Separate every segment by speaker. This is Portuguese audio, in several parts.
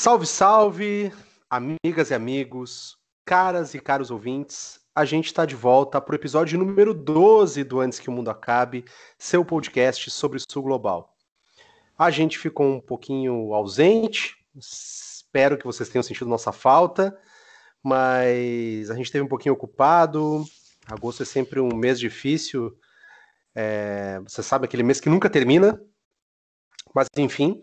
Speaker 1: Salve, salve, amigas e amigos, caras e caros ouvintes. A gente está de volta para o episódio número 12 do Antes que o Mundo Acabe, seu podcast sobre Sul Global. A gente ficou um pouquinho ausente, espero que vocês tenham sentido nossa falta, mas a gente esteve um pouquinho ocupado. Agosto é sempre um mês difícil, é, você sabe, aquele mês que nunca termina, mas enfim.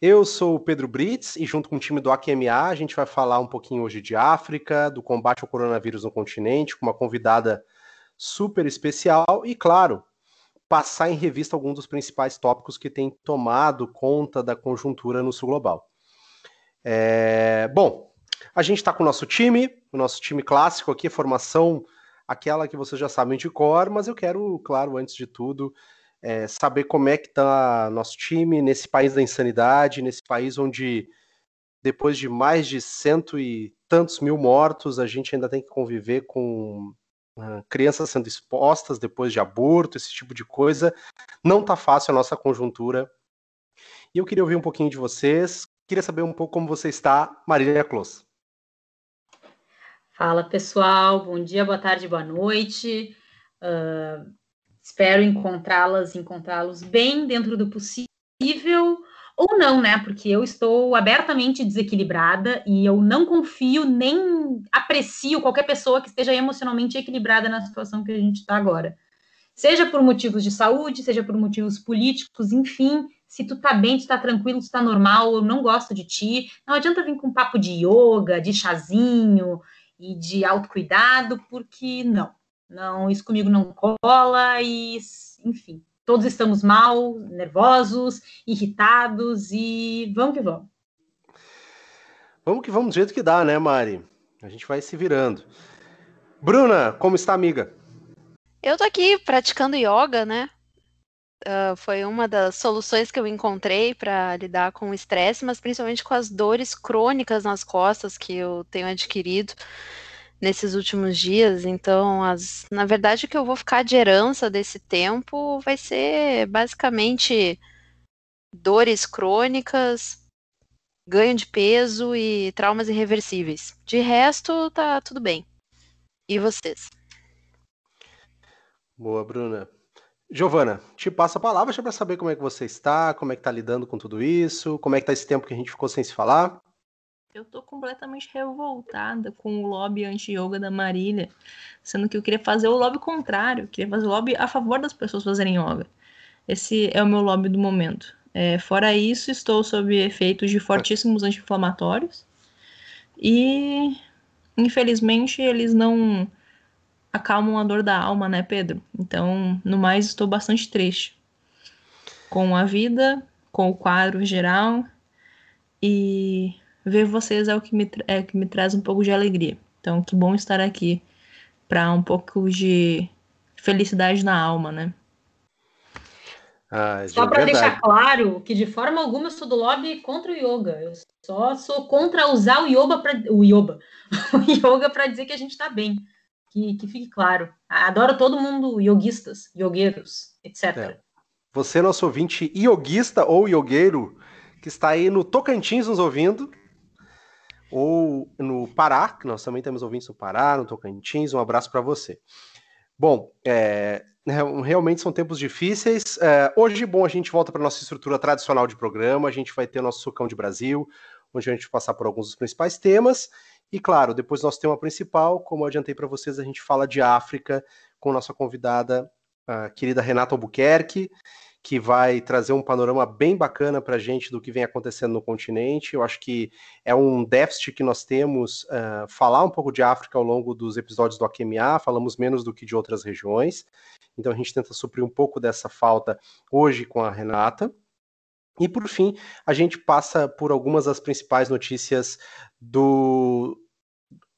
Speaker 1: Eu sou o Pedro Brits e junto com o time do AQMA a gente vai falar um pouquinho hoje de África, do combate ao coronavírus no continente, com uma convidada super especial e, claro, passar em revista alguns dos principais tópicos que têm tomado conta da conjuntura no sul global. É... Bom, a gente está com o nosso time, o nosso time clássico aqui, formação aquela que vocês já sabem de cor, mas eu quero, claro, antes de tudo, é, saber como é que está nosso time nesse país da insanidade, nesse país onde depois de mais de cento e tantos mil mortos, a gente ainda tem que conviver com uh, crianças sendo expostas depois de aborto, esse tipo de coisa. Não tá fácil a nossa conjuntura. E eu queria ouvir um pouquinho de vocês. Queria saber um pouco como você está, Marília Close.
Speaker 2: Fala pessoal, bom dia, boa tarde, boa noite. Uh, Espero encontrá-las, encontrá-los bem dentro do possível, ou não, né? Porque eu estou abertamente desequilibrada e eu não confio nem aprecio qualquer pessoa que esteja emocionalmente equilibrada na situação que a gente está agora. Seja por motivos de saúde, seja por motivos políticos, enfim, se tu tá bem, tu tá tranquilo, tu tá normal, eu não gosto de ti. Não adianta vir com papo de yoga, de chazinho e de autocuidado, porque não. Não, isso comigo não cola e, enfim, todos estamos mal, nervosos, irritados e vamos que vamos.
Speaker 1: Vamos que vamos do jeito que dá, né, Mari? A gente vai se virando. Bruna, como está, amiga?
Speaker 3: Eu tô aqui praticando yoga, né? Uh, foi uma das soluções que eu encontrei para lidar com o estresse, mas principalmente com as dores crônicas nas costas que eu tenho adquirido nesses últimos dias. Então, as, na verdade, o que eu vou ficar de herança desse tempo vai ser basicamente dores crônicas, ganho de peso e traumas irreversíveis. De resto, tá tudo bem. E vocês?
Speaker 1: Boa, Bruna. Giovana, te passo a palavra para saber como é que você está, como é que tá lidando com tudo isso, como é que tá esse tempo que a gente ficou sem se falar.
Speaker 4: Eu tô completamente revoltada com o lobby anti-yoga da Marília, sendo que eu queria fazer o lobby contrário, queria fazer o lobby a favor das pessoas fazerem yoga. Esse é o meu lobby do momento. É, fora isso, estou sob efeitos de fortíssimos anti-inflamatórios e, infelizmente, eles não acalmam a dor da alma, né, Pedro? Então, no mais, estou bastante triste com a vida, com o quadro geral e ver vocês é o que me, é, que me traz um pouco de alegria. Então, que bom estar aqui para um pouco de felicidade na alma, né?
Speaker 2: Ah, só para deixar claro que de forma alguma eu sou do lobby contra o yoga. Eu só sou contra usar o yoga para o yoga, o yoga para dizer que a gente está bem. Que, que fique claro. Adoro todo mundo yoguistas, yogueiros, etc. É.
Speaker 1: Você, nosso ouvinte yoguista ou yogueiro, que está aí no Tocantins nos ouvindo, ou no Pará, que nós também temos ouvintes no Pará, no Tocantins. Um abraço para você. Bom, é, realmente são tempos difíceis. É, hoje, bom, a gente volta para nossa estrutura tradicional de programa. A gente vai ter o nosso Sucão de Brasil, onde a gente vai passar por alguns dos principais temas. E, claro, depois do nosso tema principal, como eu adiantei para vocês, a gente fala de África com nossa convidada, a querida Renata Albuquerque que vai trazer um panorama bem bacana para a gente do que vem acontecendo no continente. Eu acho que é um déficit que nós temos uh, falar um pouco de África ao longo dos episódios do AQMA, falamos menos do que de outras regiões. Então a gente tenta suprir um pouco dessa falta hoje com a Renata. E por fim, a gente passa por algumas das principais notícias do,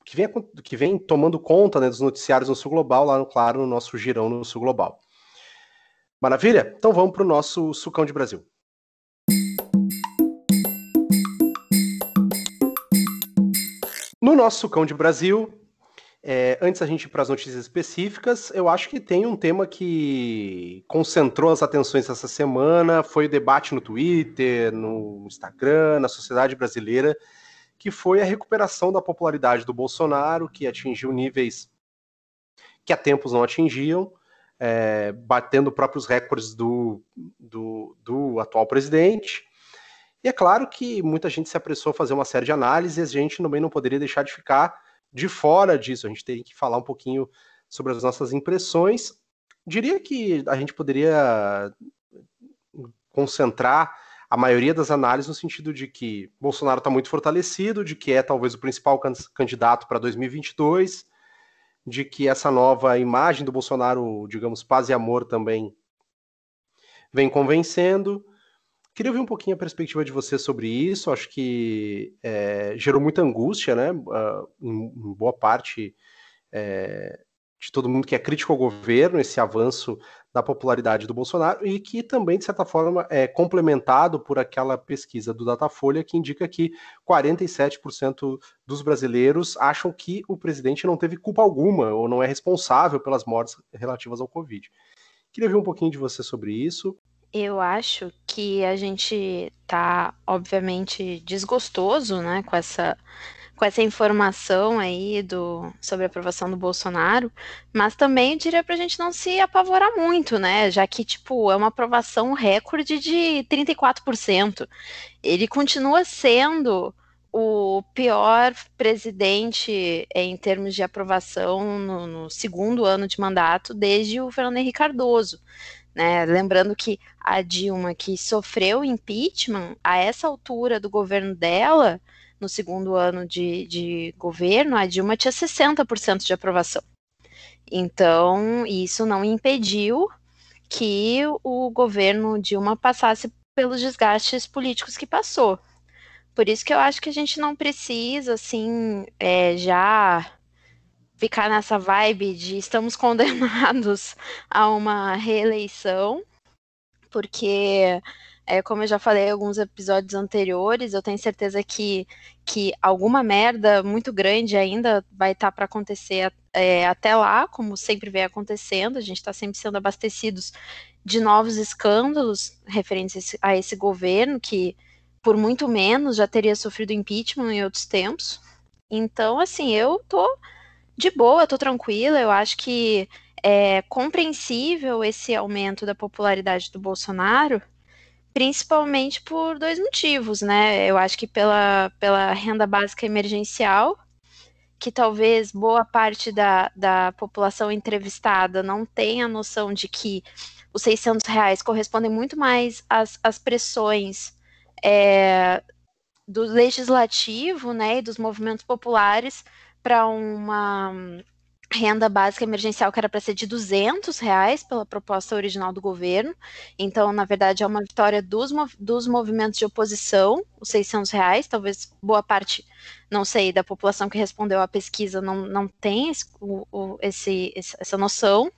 Speaker 1: que vem, que vem tomando conta né, dos noticiários no Sul Global, lá no Claro, no nosso girão no Sul Global. Maravilha? Então vamos para o nosso sucão de Brasil. No nosso sucão de Brasil, É, antes da gente ir para as notícias específicas, eu acho que tem um tema que concentrou as atenções essa semana, foi o debate no Twitter, no Instagram, na sociedade brasileira, que foi a recuperação da popularidade do Bolsonaro, que atingiu níveis que há tempos não atingiam, é, batendo próprios recordes do, do, do atual presidente. E é claro que muita gente se apressou a fazer uma série de análises, a gente também não poderia deixar de ficar de fora disso. A gente tem que falar um pouquinho sobre as nossas impressões. Diria que a gente poderia concentrar a maioria das análises no sentido de que Bolsonaro está muito fortalecido, de que é talvez o principal candidato para 2022, de que essa nova imagem do Bolsonaro, digamos, paz e amor também vem convencendo. Queria ouvir um pouquinho a perspectiva de você sobre isso. Acho que é, gerou muita angústia, né? Uh, em, em, boa parte é, de todo mundo que é crítico ao governo, esse avanço da popularidade do Bolsonaro, e que também, de certa forma, é complementado por aquela pesquisa do Datafolha que indica que 47% dos brasileiros acham que o presidente não teve culpa alguma ou não é responsável pelas mortes relativas ao Covid. Queria ver um pouquinho de você sobre isso.
Speaker 3: Eu acho que a gente tá, obviamente, desgostoso, né, com essa com essa informação aí do, sobre a aprovação do Bolsonaro, mas também eu diria para a gente não se apavorar muito, né? Já que, tipo, é uma aprovação recorde de 34%. Ele continua sendo o pior presidente em termos de aprovação no, no segundo ano de mandato desde o Fernando Henrique Cardoso. Né? Lembrando que a Dilma, que sofreu impeachment, a essa altura do governo dela, no segundo ano de, de governo, a Dilma tinha 60% de aprovação. Então, isso não impediu que o governo Dilma passasse pelos desgastes políticos que passou. Por isso que eu acho que a gente não precisa, assim, é, já ficar nessa vibe de estamos condenados a uma reeleição, porque é, como eu já falei em alguns episódios anteriores, eu tenho certeza que, que alguma merda muito grande ainda vai estar tá para acontecer é, até lá, como sempre vem acontecendo. A gente está sempre sendo abastecidos de novos escândalos referentes a esse, governo, que por muito menos já teria sofrido impeachment em outros tempos. Então, assim, eu tô de boa, tô tranquila. Eu acho que é compreensível esse aumento da popularidade do Bolsonaro principalmente por dois motivos, né? Eu acho que pela, pela renda básica emergencial, que talvez boa parte da, da população entrevistada não tenha noção de que os 600 reais correspondem muito mais às, às pressões é, do legislativo, né, e dos movimentos populares para uma renda básica emergencial que era para ser de 200 reais pela proposta original do governo. Então, na verdade, é uma vitória dos, dos movimentos de oposição, os 600 reais. Talvez boa parte, não sei, da população que respondeu à pesquisa não, não tem esse, o, esse, essa noção.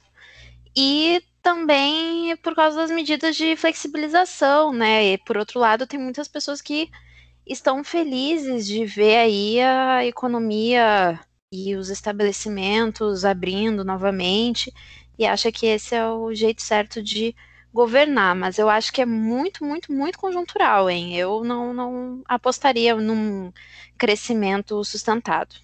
Speaker 3: E também por causa das medidas de flexibilização, né? E por outro lado, tem muitas pessoas que estão felizes de ver aí a economia e os estabelecimentos abrindo novamente, e acha que esse é o jeito certo de governar, mas eu acho que é muito, muito, muito conjuntural, hein? Eu não, não apostaria num crescimento sustentado.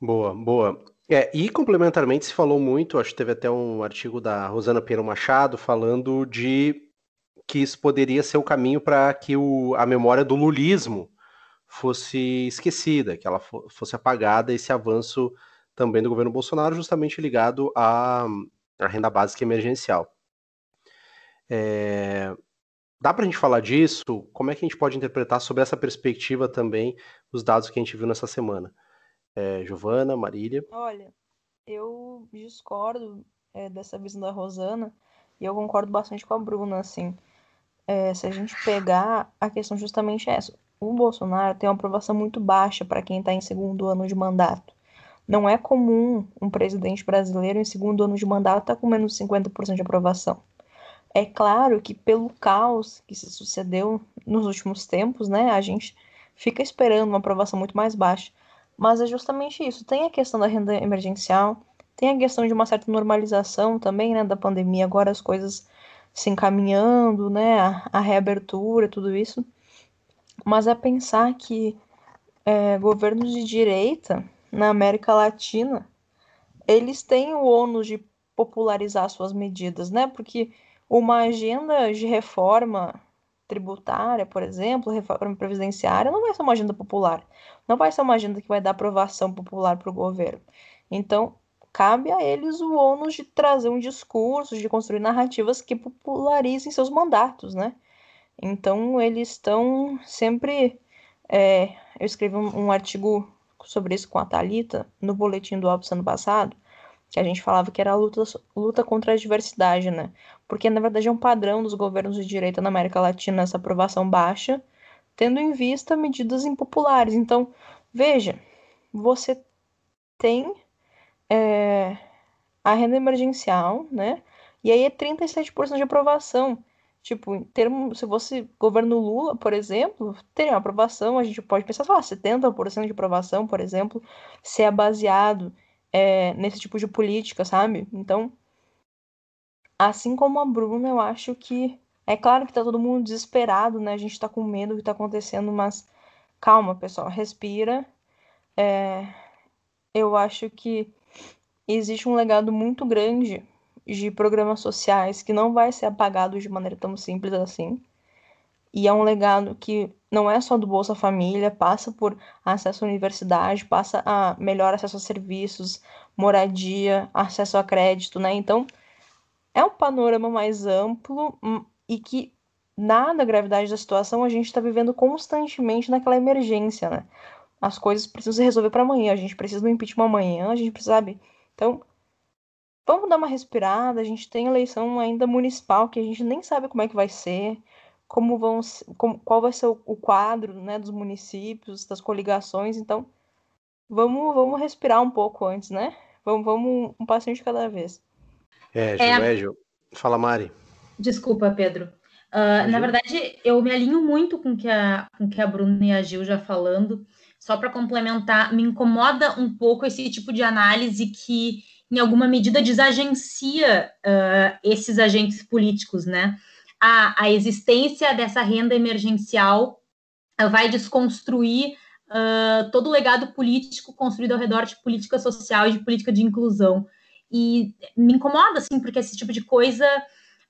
Speaker 1: Boa, boa. É, e complementarmente se falou muito, acho que teve até um artigo da Rosana Pinheiro Machado falando de que isso poderia ser o caminho para que o, a memória do lulismo fosse esquecida, que ela fosse apagada, esse avanço também do governo Bolsonaro, justamente ligado à, à renda básica emergencial. É, dá para a gente falar disso? Como é que a gente pode interpretar sobre essa perspectiva também os dados que a gente viu nessa semana? É, Giovana, Marília?
Speaker 4: Olha, eu discordo é, dessa visão da Rosana e eu concordo bastante com a Bruna, assim. É, se a gente pegar a questão justamente essa, o Bolsonaro tem uma aprovação muito baixa para quem está em segundo ano de mandato. Não é comum um presidente brasileiro em segundo ano de mandato estar tá com menos de 50% de aprovação. É claro que pelo caos que se sucedeu nos últimos tempos, né, a gente fica esperando uma aprovação muito mais baixa. Mas é justamente isso. Tem a questão da renda emergencial, tem a questão de uma certa normalização também, né, da pandemia, agora as coisas se encaminhando, né, a, a reabertura, tudo isso. Mas é pensar que é, governos de direita na América Latina, eles têm o ônus de popularizar suas medidas, né? Porque uma agenda de reforma tributária, por exemplo, reforma previdenciária, não vai ser uma agenda popular. Não vai ser uma agenda que vai dar aprovação popular para o governo. Então, cabe a eles o ônus de trazer um discurso, de construir narrativas que popularizem seus mandatos, né? Então, eles estão sempre. É, eu escrevi um, um, artigo sobre isso com a Thalita no boletim do Alves ano passado, que a gente falava que era a luta, luta contra a diversidade, né? Porque, na verdade, é um padrão dos governos de direita na América Latina essa aprovação baixa, tendo em vista medidas impopulares. Então, veja, você tem é, a renda emergencial, né? E aí é 37% de aprovação. Tipo, em termos, se fosse governo Lula, por exemplo, teria uma aprovação, a gente pode pensar, sei lá, 70% de aprovação, por exemplo, se é baseado é, nesse tipo de política, sabe? Então, assim como a Bruna, eu acho que. É claro que tá todo mundo desesperado, né? A gente tá com medo do que tá acontecendo, mas calma, pessoal, respira. É, eu acho que existe um legado muito grande de programas sociais que não vai ser apagado de maneira tão simples assim. E é um legado que não é só do Bolsa Família, passa por acesso à universidade, passa a melhor acesso a serviços, moradia, acesso a crédito, né? Então, é um panorama mais amplo hum, e que, nada a gravidade da situação, a gente está vivendo constantemente naquela emergência, né? As coisas precisam se resolver para amanhã, a gente precisa do impeachment amanhã, a gente precisa, sabe? Então, vamos dar uma respirada. A gente tem eleição ainda municipal que a gente nem sabe como é que vai ser, como vão, como, qual vai ser o, o quadro, né, dos municípios, das coligações. Então, vamos, vamos respirar um pouco antes, né? Vamos, vamos um passinho de cada vez.
Speaker 1: É, Gilégio. É... Fala, Mari.
Speaker 2: Desculpa, Pedro. Uh, na verdade, eu me alinho muito com que a, com que a Bruna e a Gil já falando só para complementar, me incomoda um pouco esse tipo de análise que, em alguma medida, desagencia uh, esses agentes políticos, né? A, a existência dessa renda emergencial uh, vai desconstruir uh, todo o legado político construído ao redor de política social e de política de inclusão. E me incomoda, assim, porque esse tipo de coisa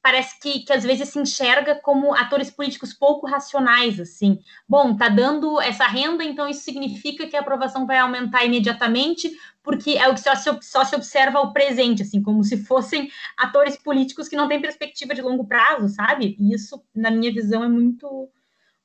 Speaker 2: parece que, que às vezes se enxerga como atores políticos pouco racionais, assim. Bom, tá dando essa renda, então isso significa que a aprovação vai aumentar imediatamente, porque é o que só se, só se observa o presente, assim, como se fossem atores políticos que não têm perspectiva de longo prazo, sabe? E isso, na minha visão, é muito,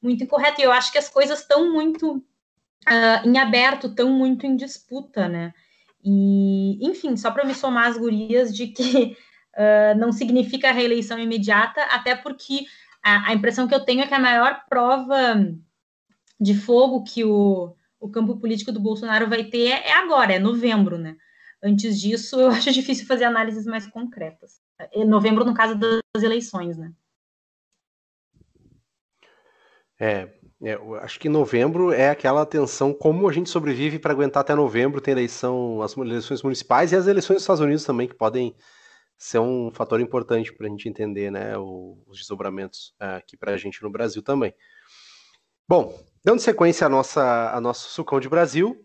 Speaker 2: muito incorreto. E eu acho que as coisas estão muito uh, em aberto, estão muito em disputa, né? E, enfim, só para me somar as gurias de que uh, não significa reeleição imediata, até porque a, a, impressão que eu tenho é que a maior prova de fogo que o, o campo político do Bolsonaro vai ter é, é agora, é novembro, né? Antes disso, eu acho difícil fazer análises mais concretas. É novembro, no caso das eleições, né?
Speaker 1: É, é, acho que novembro é aquela tensão, como a gente sobrevive para aguentar até novembro, tem eleição, as eleições municipais e as eleições dos Estados Unidos também, que podem ser um fator importante para a gente entender né, os desdobramentos é, aqui para a gente no Brasil também. Bom, dando sequência à nossa, a nosso sucão de Brasil,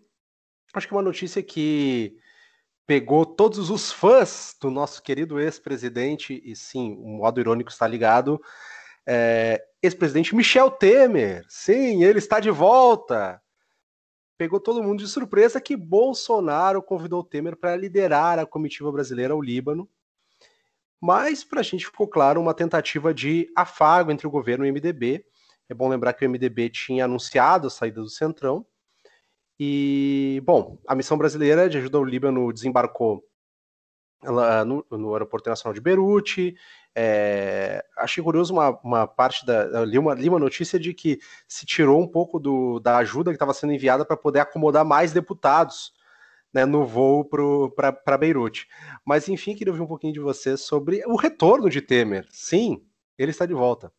Speaker 1: acho que uma notícia que pegou todos os fãs do nosso querido ex-presidente, e sim, o modo irônico está ligado, é, ex-presidente Michel Temer. Sim, ele está de volta. Pegou todo mundo de surpresa que Bolsonaro convidou Temer para liderar a comitiva brasileira ao Líbano mas para a gente ficou claro uma tentativa de afago entre o governo e o MDB. É bom lembrar que o MDB tinha anunciado a saída do Centrão. E, bom, a missão brasileira de ajuda ao Líbano desembarcou no, no aeroporto internacional de Beirute. É, achei curioso uma, uma parte da. Li uma, li uma notícia de que se tirou um pouco do, da ajuda que estava sendo enviada para poder acomodar mais deputados né, no voo para Beirute. Mas enfim, queria ouvir um pouquinho de você sobre o retorno de Temer. Sim, ele está de volta.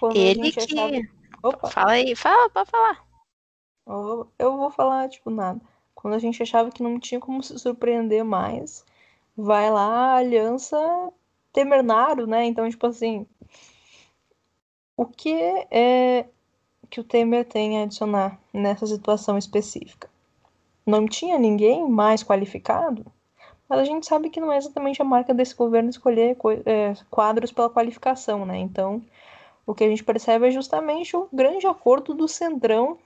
Speaker 3: Como ele que.
Speaker 4: Opa.
Speaker 3: Fala aí, fala, pode falar.
Speaker 4: Eu vou falar, tipo, nada. Quando a gente achava que não tinha como se surpreender mais, vai lá a aliança Temer-Naro, né? Então, tipo assim, o que é que o Temer tem a adicionar nessa situação específica? Não tinha ninguém mais qualificado? Mas a gente sabe que não é exatamente a marca desse governo escolher é, quadros pela qualificação, né? Então, o que a gente percebe é justamente o grande acordo do Centrão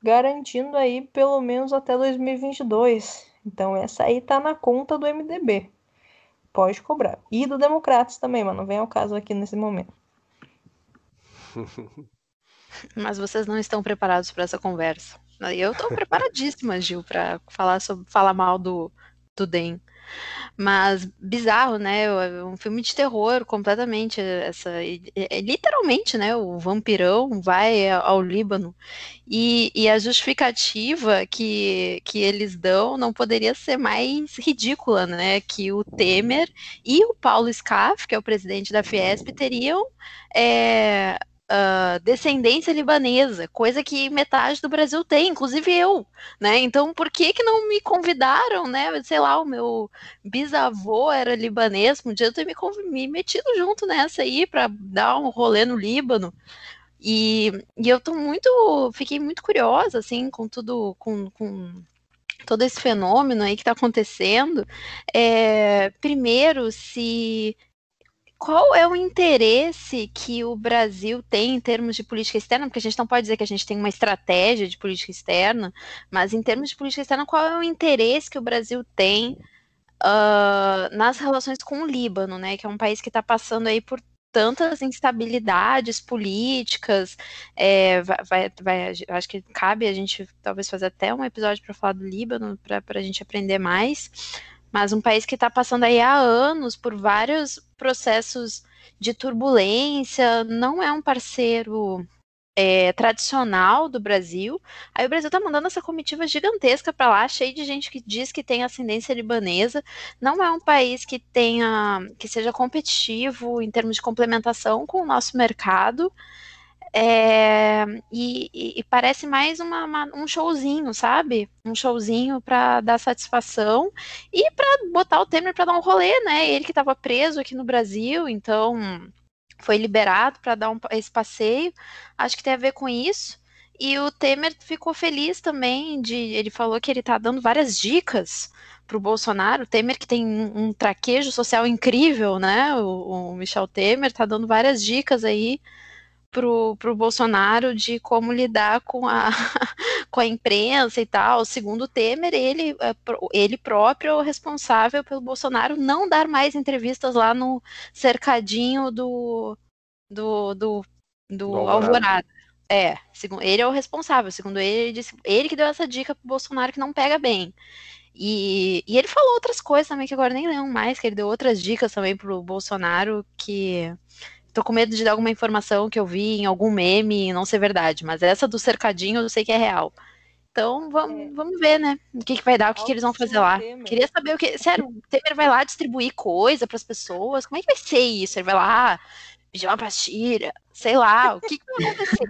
Speaker 4: garantindo aí pelo menos até 2022. Então, essa aí tá na conta do MDB. Pode cobrar. E do Democratas também, mas não vem ao caso aqui nesse momento.
Speaker 3: Mas vocês não estão preparados para essa conversa. Eu estou preparadíssima, Gil, para falar sobre falar mal do, do DEM. Mas bizarro, né? É um filme de terror completamente. Essa, é, literalmente, né? O vampirão vai ao Líbano. E, e, a justificativa que, que eles dão não poderia ser mais ridícula, né? Que o Temer e o Paulo Scaff, que é o presidente da Fiesp, teriam é, uh, descendência libanesa, coisa que metade do Brasil tem, inclusive eu, né? Então, por que que não me convidaram, né? Sei lá, o meu bisavô era libanês, podia ter me, me metido junto nessa aí para dar um rolê no Líbano. E, e eu tô muito, fiquei muito curiosa, assim, com tudo, com, com todo esse fenômeno aí que está acontecendo. É, primeiro, se qual é o interesse que o Brasil tem em termos de política externa? Porque a gente não pode dizer que a gente tem uma estratégia de política externa, mas em termos de política externa, qual é o interesse que o Brasil tem uh, nas relações com o Líbano, né? Que é um país que está passando aí por tantas instabilidades políticas. É, vai, vai, acho que cabe a gente talvez fazer até um episódio para falar do Líbano, para a gente aprender mais mas um país que está passando aí há anos por vários processos de turbulência, não é um parceiro é, tradicional do Brasil. Aí o Brasil está mandando essa comitiva gigantesca para lá, cheia de gente que diz que tem ascendência libanesa. Não é um país que tenha, que seja competitivo em termos de complementação com o nosso mercado. É, e, e, parece mais uma, uma, um showzinho, sabe? Um showzinho para dar satisfação e para botar o Temer para dar um rolê, né? Ele que estava preso aqui no Brasil, então foi liberado para dar um, esse passeio. Acho que tem a ver com isso. E o Temer ficou feliz também de. Ele falou que ele está dando várias dicas para o Bolsonaro. O Temer, que tem um, um traquejo social incrível, né? O, o Michel Temer está dando várias dicas aí pro, pro Bolsonaro de como lidar com a, com a imprensa e tal. Segundo o Temer, ele, é ele próprio é o responsável pelo Bolsonaro não dar mais entrevistas lá no cercadinho do, do, do, do, do Alvorada. É, segundo, ele é o responsável, segundo ele, ele, disse, ele que deu essa dica pro Bolsonaro que não pega bem. E, e ele falou outras coisas também que agora nem lembro mais, que ele deu outras dicas também pro Bolsonaro que tô com medo de dar alguma informação que eu vi em algum meme e não ser verdade, mas essa do cercadinho eu sei que é real. Então vamos, é. vamos ver, né? O que, que vai dar, o que, que eles vão fazer lá. Temer. Queria saber o que. Sério, o Temer vai lá distribuir coisa para as pessoas. Como é que vai ser isso? Ele vai lá pedir uma pastilha, sei lá, o que, que vai acontecer?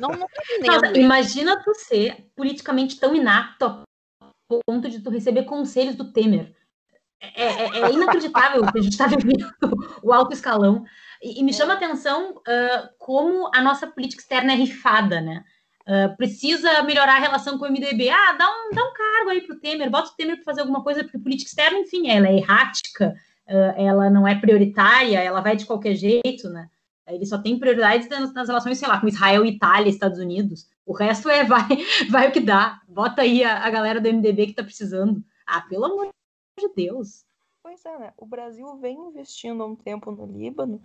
Speaker 3: não, não tô
Speaker 2: Nossa, imagina tu ser politicamente tão inapto a ponto de tu receber conselhos do Temer. É, é, é inacreditável que a gente está vivendo o alto escalão. E, e me chama a atenção uh, como a nossa política externa é rifada, né? Uh, precisa melhorar a relação com o MDB. Ah, dá um, dá um cargo aí para o Temer, bota o Temer para fazer alguma coisa, porque política externa, enfim, ela é errática, uh, ela não é prioritária, ela vai de qualquer jeito, né? Ele só tem prioridades nas, nas relações, sei lá, com Israel, Itália, Estados Unidos. O resto é vai, vai o que dá. Bota aí a, a galera do MDB que está precisando. Ah, pelo amor de Deus.
Speaker 4: Pois é, né? O Brasil vem investindo há um tempo no Líbano,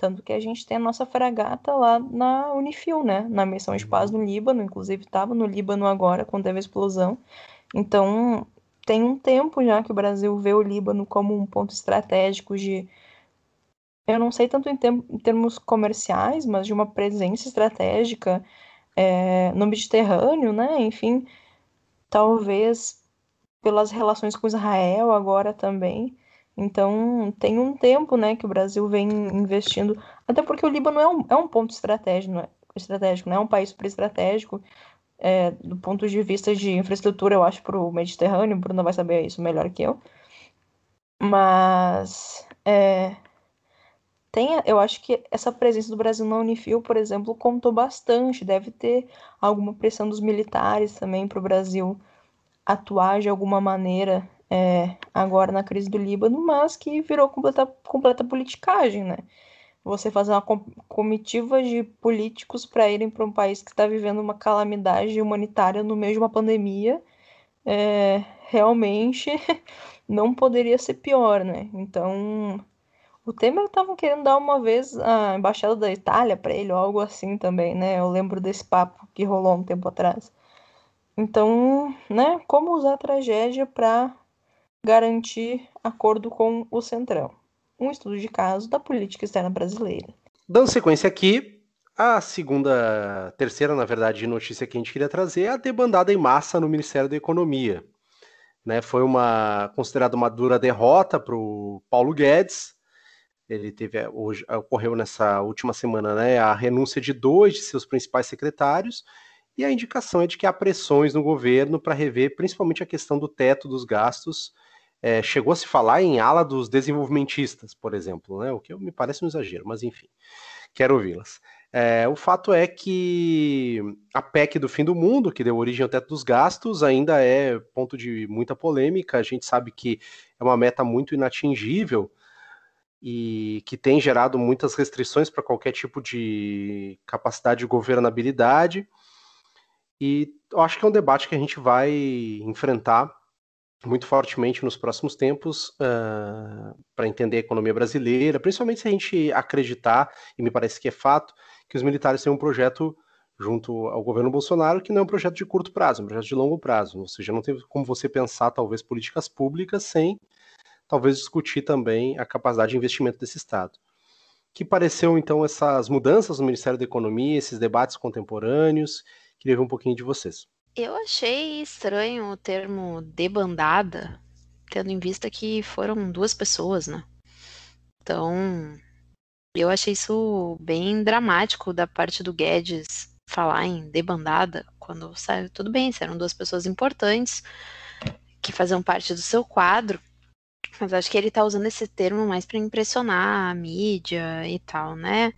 Speaker 4: tanto que a gente tem a nossa fragata lá na Unifil, né? Na missão de paz no Líbano, inclusive estava no Líbano agora, quando teve a explosão. Então, tem um tempo já que o Brasil vê o Líbano como um ponto estratégico de. Eu não sei tanto em, em termos comerciais, mas de uma presença estratégica é, no Mediterrâneo, né? Enfim, talvez pelas relações com Israel agora também. Então, tem um tempo né, que o Brasil vem investindo, até porque o Líbano é um, é um ponto estratégico, né? estratégico, não é um país super estratégico, é, do ponto de vista de infraestrutura, eu acho, para o Mediterrâneo, o Bruno vai saber isso melhor que eu. Mas é, tem, eu acho que essa presença do Brasil na Unifil, por exemplo, contou bastante. Deve ter alguma pressão dos militares também para o Brasil atuar de alguma maneira é, agora na crise do Líbano, mas que virou completa, completa politicagem, né? Você fazer uma comitiva de políticos para irem para um país que está vivendo uma calamidade humanitária no meio de uma pandemia, é, realmente não poderia ser pior, né? Então, o Temer estavam querendo dar uma vez a embaixada da Itália para ele, ou algo assim também, né? Eu lembro desse papo que rolou um tempo atrás. Então, né, como usar a tragédia para garantir acordo com o Centrão? Um estudo de caso da política externa brasileira.
Speaker 1: Dando sequência aqui, a segunda, terceira, na verdade, notícia que a gente queria trazer é a debandada em massa no Ministério da Economia. Né, foi uma considerada uma dura derrota para o Paulo Guedes. Ele teve hoje ocorreu nessa última semana, né, a renúncia de dois de seus principais secretários e a indicação é de que há pressões no governo para rever principalmente a questão do teto dos gastos. É, chegou a se falar em ala dos desenvolvimentistas, por exemplo, né, o que me parece um exagero, mas enfim, quero ouvi-las. É, o fato é que a PEC do fim do mundo, que deu origem ao teto dos gastos, ainda é ponto de muita polêmica. A gente sabe que é uma meta muito inatingível e que tem gerado muitas restrições para qualquer tipo de capacidade de governabilidade. E eu acho que é um debate que a gente vai enfrentar muito fortemente nos próximos tempos uh, ah, para entender a economia brasileira, principalmente se a gente acreditar, e me parece que é fato, que os militares têm um projeto junto ao governo Bolsonaro que não é um projeto de curto prazo, é um projeto de longo prazo. Ou seja, não tem como você pensar, talvez, políticas públicas sem talvez discutir também a capacidade de investimento desse Estado. Que pareceu, então, essas mudanças no Ministério da Economia, esses debates contemporâneos? Queria ver um pouquinho de vocês.
Speaker 3: Eu achei estranho o termo debandada, tendo em vista que foram duas pessoas, né? Então, eu achei isso bem dramático da parte do Guedes falar em debandada, quando saiu, tudo bem, eram duas pessoas importantes que faziam parte do seu quadro, mas acho que ele tá usando esse termo mais para impressionar a mídia e tal, né?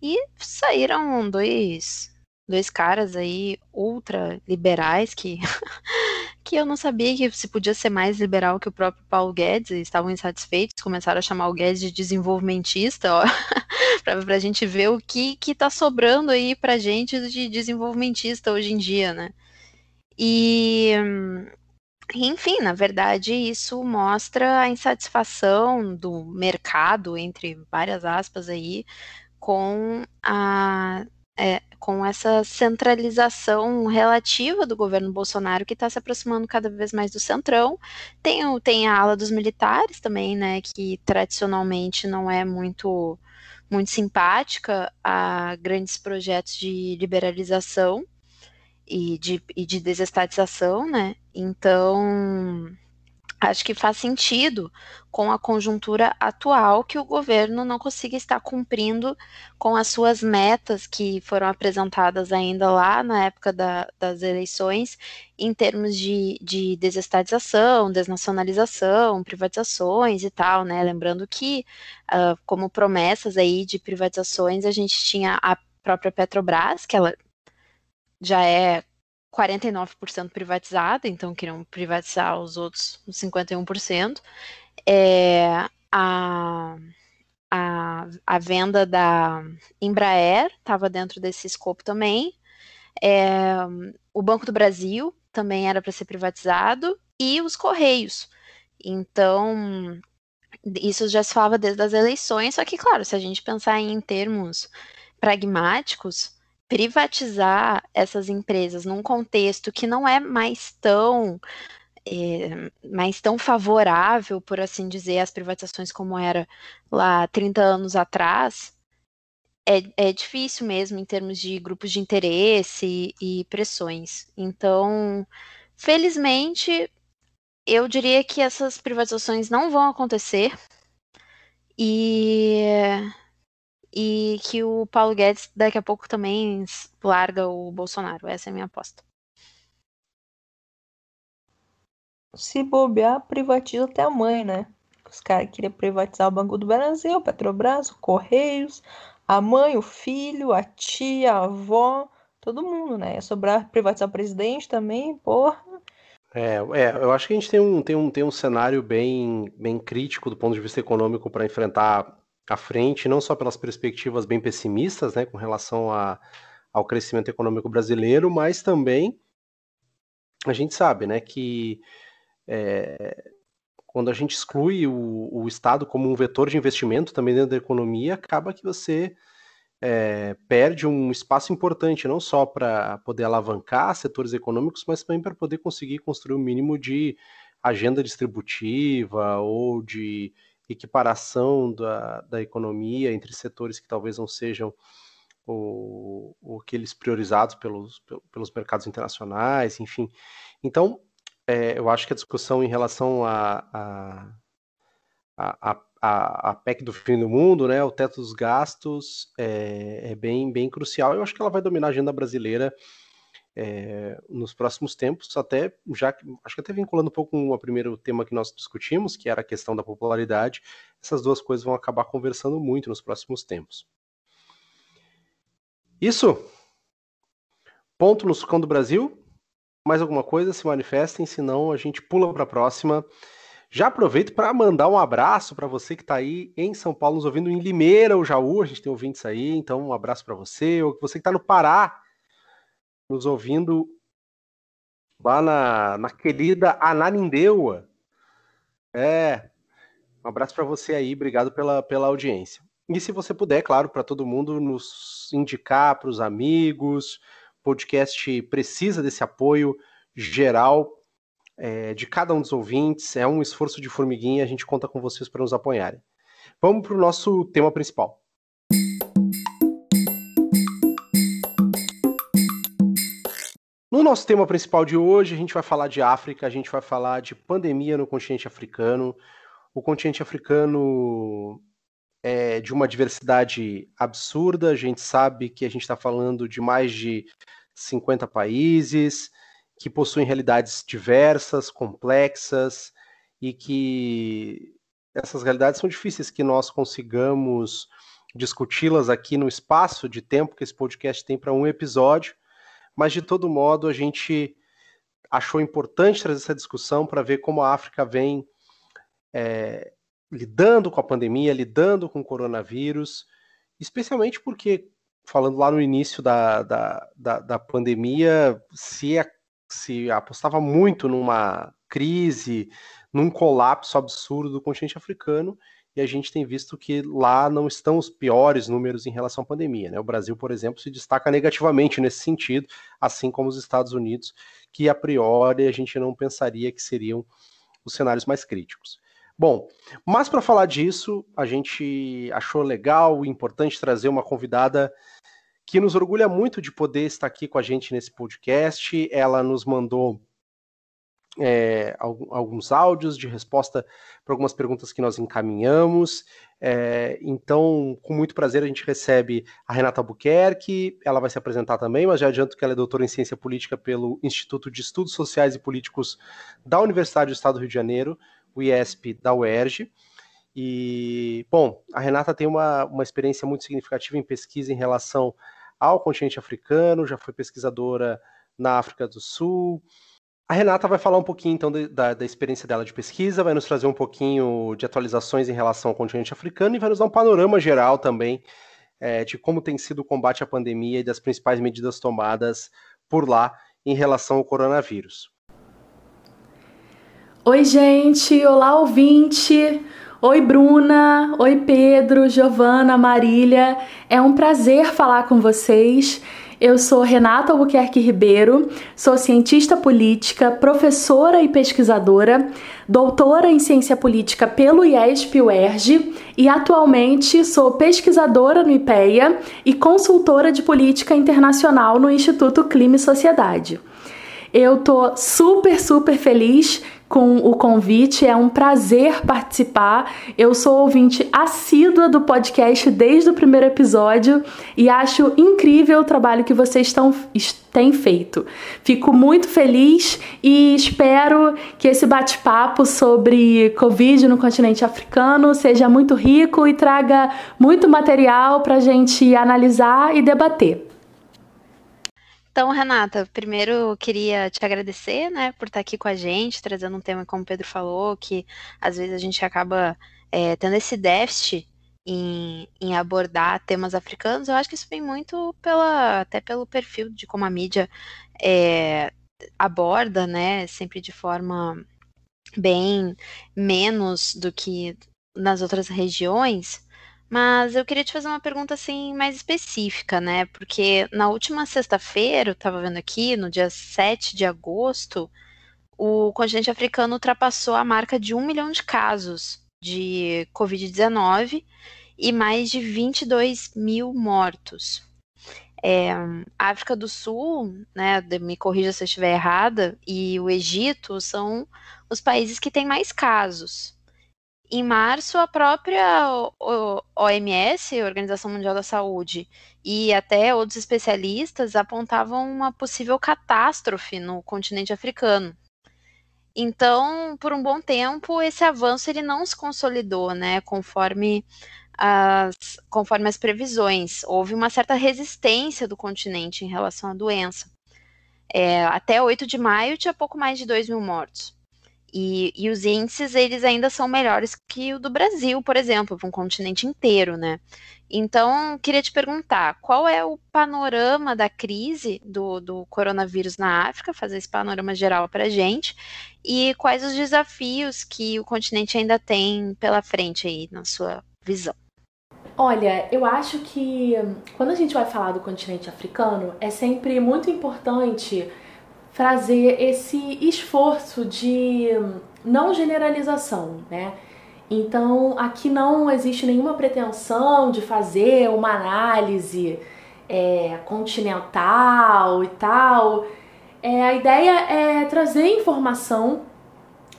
Speaker 3: E saíram dois, dois caras aí ultra liberais que que eu não sabia que se podia ser mais liberal que o próprio Paulo Guedes, estavam insatisfeitos, começaram a chamar o Guedes de desenvolvimentista, ó, para a gente ver o que que tá sobrando aí pra gente de desenvolvimentista hoje em dia, né? E enfim, na verdade, isso mostra a insatisfação do mercado, entre várias aspas aí, com a é, com essa centralização relativa do governo Bolsonaro que está se aproximando cada vez mais do centrão. Tem, tem a ala dos militares também, né, que tradicionalmente não é muito muito simpática a grandes projetos de liberalização e de, e de desestatização, né? Então, acho que faz sentido com a conjuntura atual que o governo não consiga estar cumprindo com as suas metas que foram apresentadas ainda lá na época da, das eleições, em termos de, de desestatização, desnacionalização, privatizações e tal, né? Lembrando que, uh, como promessas aí de privatizações, a gente tinha a própria Petrobras, que ela já é 49% privatizada, então queriam privatizar os outros 51%. É, a, a, a venda da Embraer estava dentro desse escopo também. É, o Banco do Brasil também era para ser privatizado e os Correios. Então, isso já se falava desde as eleições, só que, claro, se a gente pensar em termos pragmáticos, privatizar essas empresas num contexto que não é mais tão é, mais tão favorável, por assim dizer, às privatizações como era lá 30 anos atrás, é, é difícil mesmo em termos de grupos de interesse e, e pressões. Então, felizmente, eu diria que essas privatizações não vão acontecer e e que o Paulo Guedes daqui a pouco também larga o Bolsonaro. Essa é a minha aposta.
Speaker 4: Se bobear, privatiza até a mãe, né? Os caras queriam privatizar o Banco do Brasil, Petrobras, o Correios, a mãe, o filho, a tia, a avó, todo mundo, né? Ia sobrar privatizar o presidente também, porra.
Speaker 1: É, é, eu acho que a gente tem um, tem um, tem um cenário bem, bem crítico do ponto de vista econômico para enfrentar à frente, não só pelas perspectivas bem pessimistas, né, com relação a, ao crescimento econômico brasileiro, mas também a gente sabe, né, que é, quando a gente exclui o, o Estado como um vetor de investimento também dentro da economia, acaba que você é, perde um espaço importante, não só para poder alavancar setores econômicos, mas também para poder conseguir construir o um mínimo de agenda distributiva ou de equiparação da, da economia entre setores que talvez não sejam o, o aqueles priorizados pelos, pelos mercados internacionais, enfim. Então, é, eu acho que a discussão em relação a, a, a, a, a PEC do fim do mundo, né, o teto dos gastos, é, é bem, bem crucial. Eu acho que ela vai dominar a agenda brasileira é, nos próximos tempos, até já acho que até vinculando um pouco com o primeiro tema que nós discutimos, que era a questão da popularidade, essas duas coisas vão acabar conversando muito nos próximos tempos. Isso. Ponto no Sucão do Brasil. Mais alguma coisa? Se manifestem, senão a gente pula para a próxima. Já aproveito para mandar um abraço para você que está aí em São Paulo, nos ouvindo em Limeira ou Jaú, a gente tem ouvintes aí, então um abraço para você, ou você que está no Pará, nos ouvindo lá na, na querida Ananindeua. É, um abraço para você aí, obrigado pela, pela audiência. E se você puder, claro, para todo mundo nos indicar para os amigos, o podcast precisa desse apoio geral é, de cada um dos ouvintes, é um esforço de formiguinha, a gente conta com vocês para nos apoiarem. Vamos para o nosso tema principal. No nosso tema principal de hoje, a gente vai falar de África, a gente vai falar de pandemia no continente africano. O continente africano é de uma diversidade absurda, a gente sabe que a gente está falando de mais de 50 países, que possuem realidades diversas, complexas, e que essas realidades são difíceis que nós consigamos discuti-las aqui no espaço de tempo que esse podcast tem para um episódio mas de todo modo a gente achou importante trazer essa discussão para ver como a África vem é, lidando com a pandemia, lidando com o coronavírus, especialmente porque, falando lá no início da, da, da, da pandemia, se, se apostava muito numa crise, num colapso absurdo do continente africano, e a gente tem visto que lá não estão os piores números em relação à pandemia. Né? O Brasil, por exemplo, se destaca negativamente nesse sentido, assim como os Estados Unidos, que a priori a gente não pensaria que seriam os cenários mais críticos. Bom, mas para falar disso, a gente achou legal e importante trazer uma convidada que nos orgulha muito de poder estar aqui com a gente nesse podcast. Ela nos mandou é, alguns áudios de resposta para algumas perguntas que nós encaminhamos. É, então, com muito prazer, a gente recebe a Renata Albuquerque, ela vai se apresentar também, mas já adianto que ela é doutora em Ciência Política pelo Instituto de Estudos Sociais e Políticos da Universidade do Estado do Rio de Janeiro, o IESP da UERJ. E, bom, a Renata tem uma, uma experiência muito significativa em pesquisa em relação ao continente africano, já foi pesquisadora na África do Sul, a Renata vai falar um pouquinho então da, da, experiência dela de pesquisa, vai nos trazer um pouquinho de atualizações em relação ao continente africano e vai nos dar um panorama geral também é, de como tem sido o combate à pandemia e das principais medidas tomadas por lá em relação ao coronavírus.
Speaker 5: Oi, gente! Olá, ouvinte! Oi, Bruna! Oi, Pedro, Giovana, Marília! É um prazer falar com vocês. Eu sou Renata Albuquerque Ribeiro, sou cientista política, professora e pesquisadora, doutora em ciência política pelo IESP-UERJ e atualmente sou pesquisadora no IPEA e consultora de política internacional no Instituto Clima e Sociedade. Eu tô super, super feliz com o convite. É um prazer participar. Eu sou ouvinte assídua do podcast desde o primeiro episódio e acho incrível o trabalho que vocês estão, têm feito. Fico muito feliz e espero que esse bate-papo sobre Covid no continente africano seja muito rico e traga muito material para a gente analisar e debater.
Speaker 3: Então, Renata, primeiro queria te agradecer, né, por estar aqui com a gente, trazendo um tema, como o Pedro falou, que às vezes a gente acaba é, tendo esse déficit em, em, abordar temas africanos. Eu acho que isso vem muito pela, até pelo perfil de como a mídia é, aborda, né, sempre de forma bem menos do que nas outras regiões. Mas eu queria te fazer uma pergunta assim mais específica, né? Porque na última sexta-feira, eu estava vendo aqui, no dia 7 de agosto, o continente africano ultrapassou a marca de um milhão de casos de Covid-19 e mais de 22 mil mortos. É, a África do Sul, né, me corrija se eu estiver errada, e o Egito são os países que têm mais casos. Em março, a própria OMS, Organização Mundial da Saúde, e até outros especialistas apontavam uma possível catástrofe no continente africano. Então, por um bom tempo, esse avanço ele não se consolidou, né, conforme as, conforme as previsões. Houve uma certa resistência do continente em relação à doença. É, até 8 de maio tinha pouco mais de 2 mil mortos. E, e, os índices, eles ainda são melhores que o do Brasil, por exemplo, para um continente inteiro, né? Então, queria te perguntar, qual é o panorama da crise do, do coronavírus na África, fazer esse panorama geral para a gente, e quais os desafios que o continente ainda tem pela frente aí, na sua visão?
Speaker 5: Olha, eu acho que quando a gente vai falar do continente africano, é sempre muito importante fazer esse esforço de não generalização, né? Então, aqui não existe nenhuma pretensão de fazer uma análise é, continental e tal. É, a ideia é trazer informação,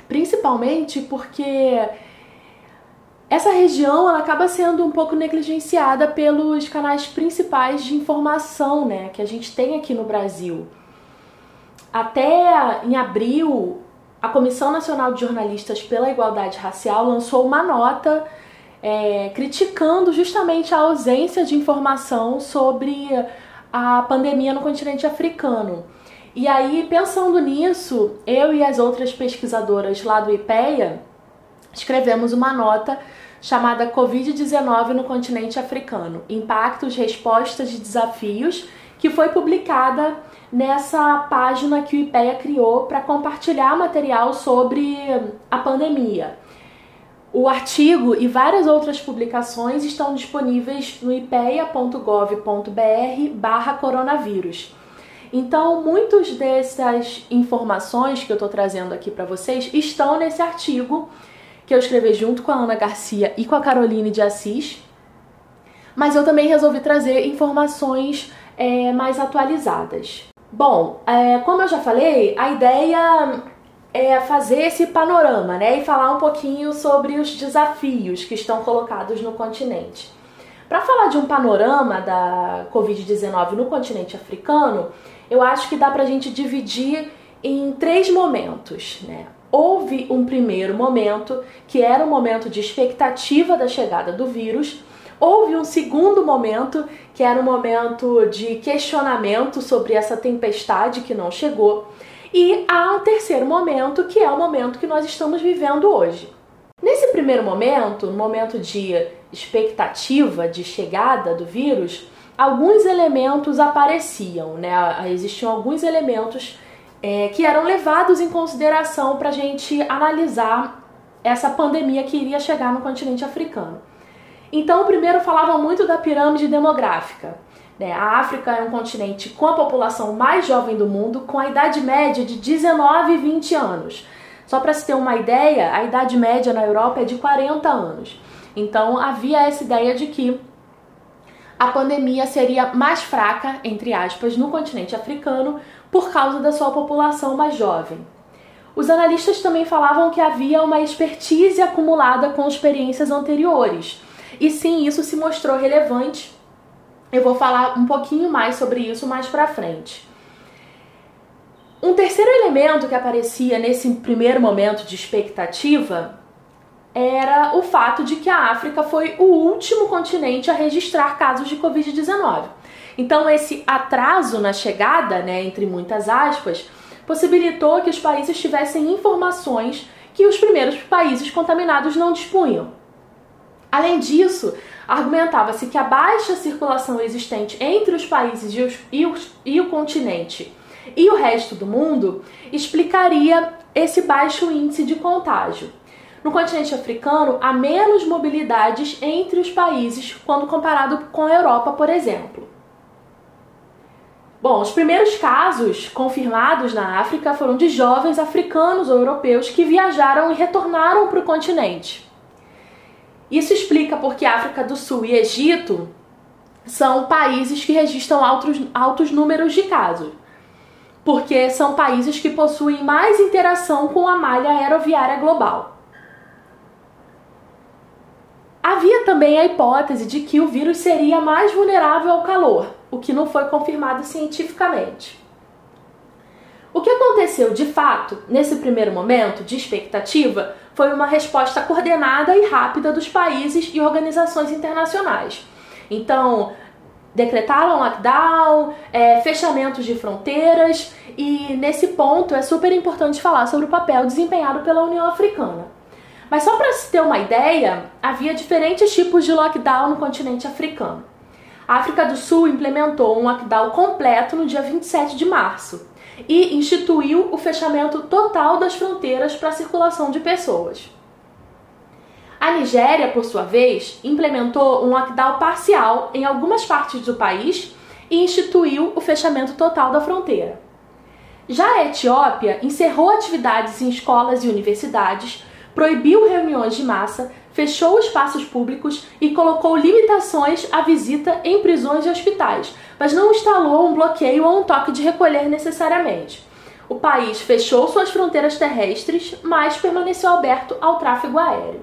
Speaker 5: principalmente porque essa região ela acaba sendo um pouco negligenciada pelos canais principais de informação né, que a gente tem aqui no Brasil. Até em abril, a Comissão Nacional de Jornalistas pela Igualdade Racial lançou uma nota é, criticando justamente a ausência de informação sobre a pandemia no continente africano. E aí, pensando nisso, eu e as outras pesquisadoras lá do IPEA escrevemos uma nota chamada Covid-19 no continente africano: Impactos, Respostas e Desafios, que foi publicada nessa página que o IPEA criou para compartilhar material sobre a pandemia. O artigo e várias outras publicações estão disponíveis no ipeia.gov.br barra coronavírus. Então, muitas dessas informações que eu estou trazendo aqui para vocês estão nesse artigo que eu escrevi junto com a Ana Garcia e com a Caroline de Assis. Mas eu também resolvi trazer informações é, mais atualizadas. Bom, é, como eu já falei, a ideia é fazer esse panorama, né, e falar um pouquinho sobre os desafios que estão colocados no continente. Para falar de um panorama da Covid-19 no continente africano, eu acho que dá para a gente dividir em três momentos, né? Houve um primeiro momento que era o um momento de expectativa da chegada do vírus, Houve um segundo momento, que era um momento de questionamento sobre essa tempestade que não chegou. E há um terceiro momento, que é o momento que nós estamos vivendo hoje. Nesse primeiro momento, no momento de expectativa de chegada do vírus, alguns elementos apareciam, né? Existiam alguns elementos é, que eram levados em consideração para a gente analisar essa pandemia que iria chegar no continente africano. Então, o primeiro falava muito da pirâmide demográfica. Né? A África é um continente com a população mais jovem do mundo, com a idade média de 19 e 20 anos. Só para se ter uma ideia, a idade média na Europa é de 40 anos. Então, havia essa ideia de que a pandemia seria mais fraca, entre aspas, no continente africano por causa da sua população mais jovem. os analistas também falavam que havia uma expertise acumulada com experiências anteriores. E sim, isso se mostrou relevante. Eu vou falar um pouquinho mais sobre isso mais para frente. Um terceiro elemento que aparecia nesse primeiro momento de expectativa era o fato de que a África foi o último continente a registrar casos de Covid-19. Então, esse atraso na chegada, né, entre muitas aspas, possibilitou que os países tivessem informações que os primeiros países contaminados não dispunham. Além disso, argumentava-se que a baixa circulação existente entre os países e, os, e, os, e o continente e o resto do mundo explicaria esse baixo índice de contágio. No continente africano, há menos mobilidades entre os países quando comparado com a Europa, por exemplo. Bom, os primeiros casos confirmados na África foram de jovens africanos ou europeus que viajaram e retornaram para o continente. Isso explica porque África do Sul e Egito são países que registram altos, altos números de casos porque são países que possuem mais interação com a malha aeroviária global. Havia também a hipótese de que o vírus seria mais vulnerável ao calor, o que não foi confirmado cientificamente. O que aconteceu de fato nesse primeiro momento de expectativa foi uma resposta coordenada e rápida dos países e organizações internacionais. Então, decretaram lockdown, é, fechamentos de fronteiras, e nesse ponto é super importante falar sobre o papel desempenhado pela União Africana. Mas só para se ter uma ideia, havia diferentes tipos de lockdown no continente africano. A África do Sul implementou um lockdown completo no dia 27 de março e instituiu o fechamento total das fronteiras para a circulação de pessoas. A Nigéria, por sua vez, implementou um lockdown parcial em algumas partes do país e instituiu o fechamento total da fronteira. Já a Etiópia encerrou atividades em escolas e universidades, proibiu reuniões de massa, fechou espaços públicos e colocou limitações à visita em prisões e hospitais, mas não instalou um bloqueio ou um toque de recolher necessariamente. O país fechou suas fronteiras terrestres, mas permaneceu aberto ao tráfego aéreo.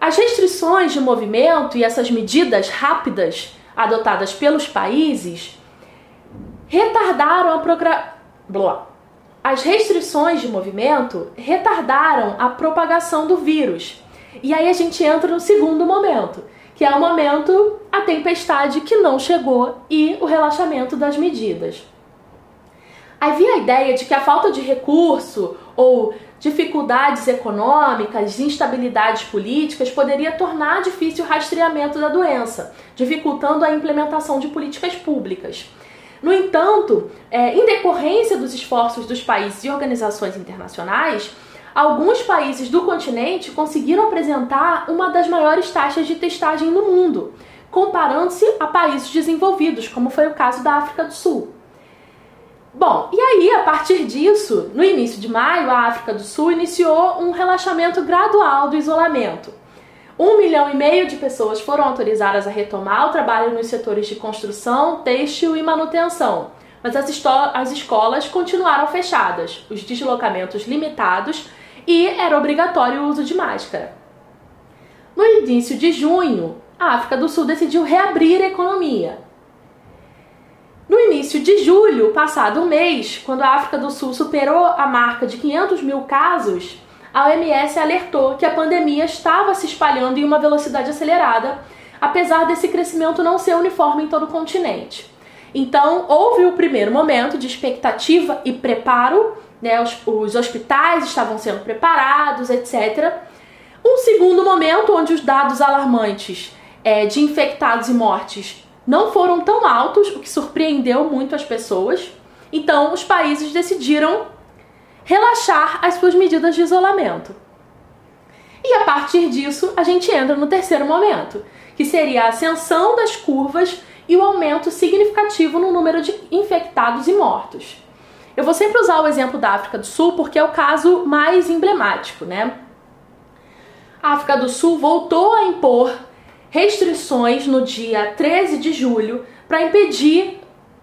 Speaker 5: As restrições de movimento e essas medidas rápidas adotadas pelos países retardaram a progra... As restrições de movimento retardaram a propagação do vírus. E aí a gente entra no segundo momento, que é o momento a tempestade que não chegou e o relaxamento das medidas. Havia a ideia de que a falta de recurso ou dificuldades econômicas, instabilidades políticas poderia tornar difícil o rastreamento da doença, dificultando a implementação de políticas públicas. No entanto, é, em decorrência dos esforços dos países e organizações internacionais, alguns países do continente conseguiram apresentar uma das maiores taxas de testagem no mundo, comparando-se a países desenvolvidos, como foi o caso da África do Sul. Bom, e aí, a partir disso, no início de maio, a África do Sul iniciou um relaxamento gradual do isolamento. Um milhão e meio de pessoas foram autorizadas a retomar o trabalho nos setores de construção, têxtil e manutenção, mas as, as escolas continuaram fechadas, os deslocamentos limitados e era obrigatório o uso de máscara. No início de junho, a África do Sul decidiu reabrir a economia, no início de julho, passado um mês, quando a África do Sul superou a marca de 500 mil casos, a OMS alertou que a pandemia estava se espalhando em uma velocidade acelerada, apesar desse crescimento não ser uniforme em todo o continente. Então, houve o primeiro momento de expectativa e preparo, né? os, os hospitais estavam sendo preparados, etc. Um segundo momento, onde os dados alarmantes é, de infectados e mortes não foram tão altos, o que surpreendeu muito as pessoas. Então, os países decidiram relaxar as suas medidas de isolamento. E a partir disso, a gente entra no terceiro momento, que seria a ascensão das curvas e o aumento significativo no número de infectados e mortos. Eu vou sempre usar o exemplo da África do Sul porque é o caso mais emblemático, né? A África do Sul voltou a impor restrições no dia 13 de julho para impedir,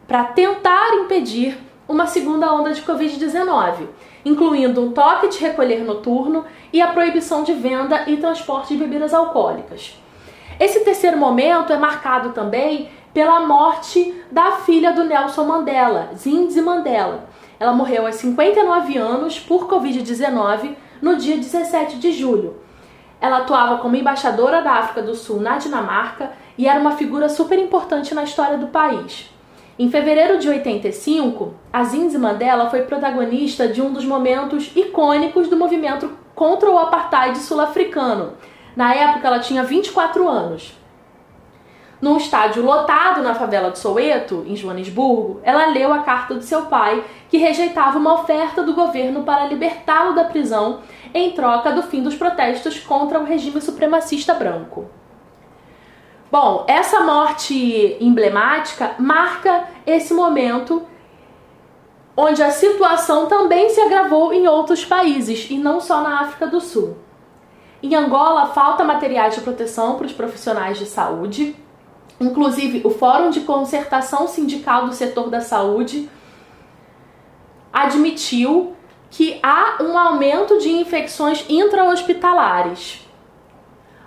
Speaker 5: para tentar impedir uma segunda onda de Covid-19, incluindo um toque de recolher noturno e a proibição de venda e transporte de bebidas alcoólicas. Esse terceiro momento é marcado também pela morte da filha do Nelson Mandela, Zindzi Mandela. Ela morreu aos 59 anos por Covid-19 no dia 17 de julho. Ela atuava como embaixadora da África do Sul na Dinamarca e era uma figura super importante na história do país. Em fevereiro de 85, a Zinzi Mandela foi protagonista de um dos momentos icônicos do movimento contra o apartheid sul-africano. Na época, ela tinha 24 anos. Num estádio lotado na favela de Soweto, em Joanesburgo, ela leu a carta do seu pai, que rejeitava uma oferta do governo para libertá-lo da prisão em troca do fim dos protestos contra o regime supremacista branco. Bom, essa morte emblemática marca esse momento onde a situação também se agravou em outros países e não só na África do Sul. Em Angola, falta materiais de proteção para os profissionais de saúde. Inclusive, o Fórum de Concertação Sindical do Setor da Saúde admitiu que há um aumento de infecções intra-hospitalares.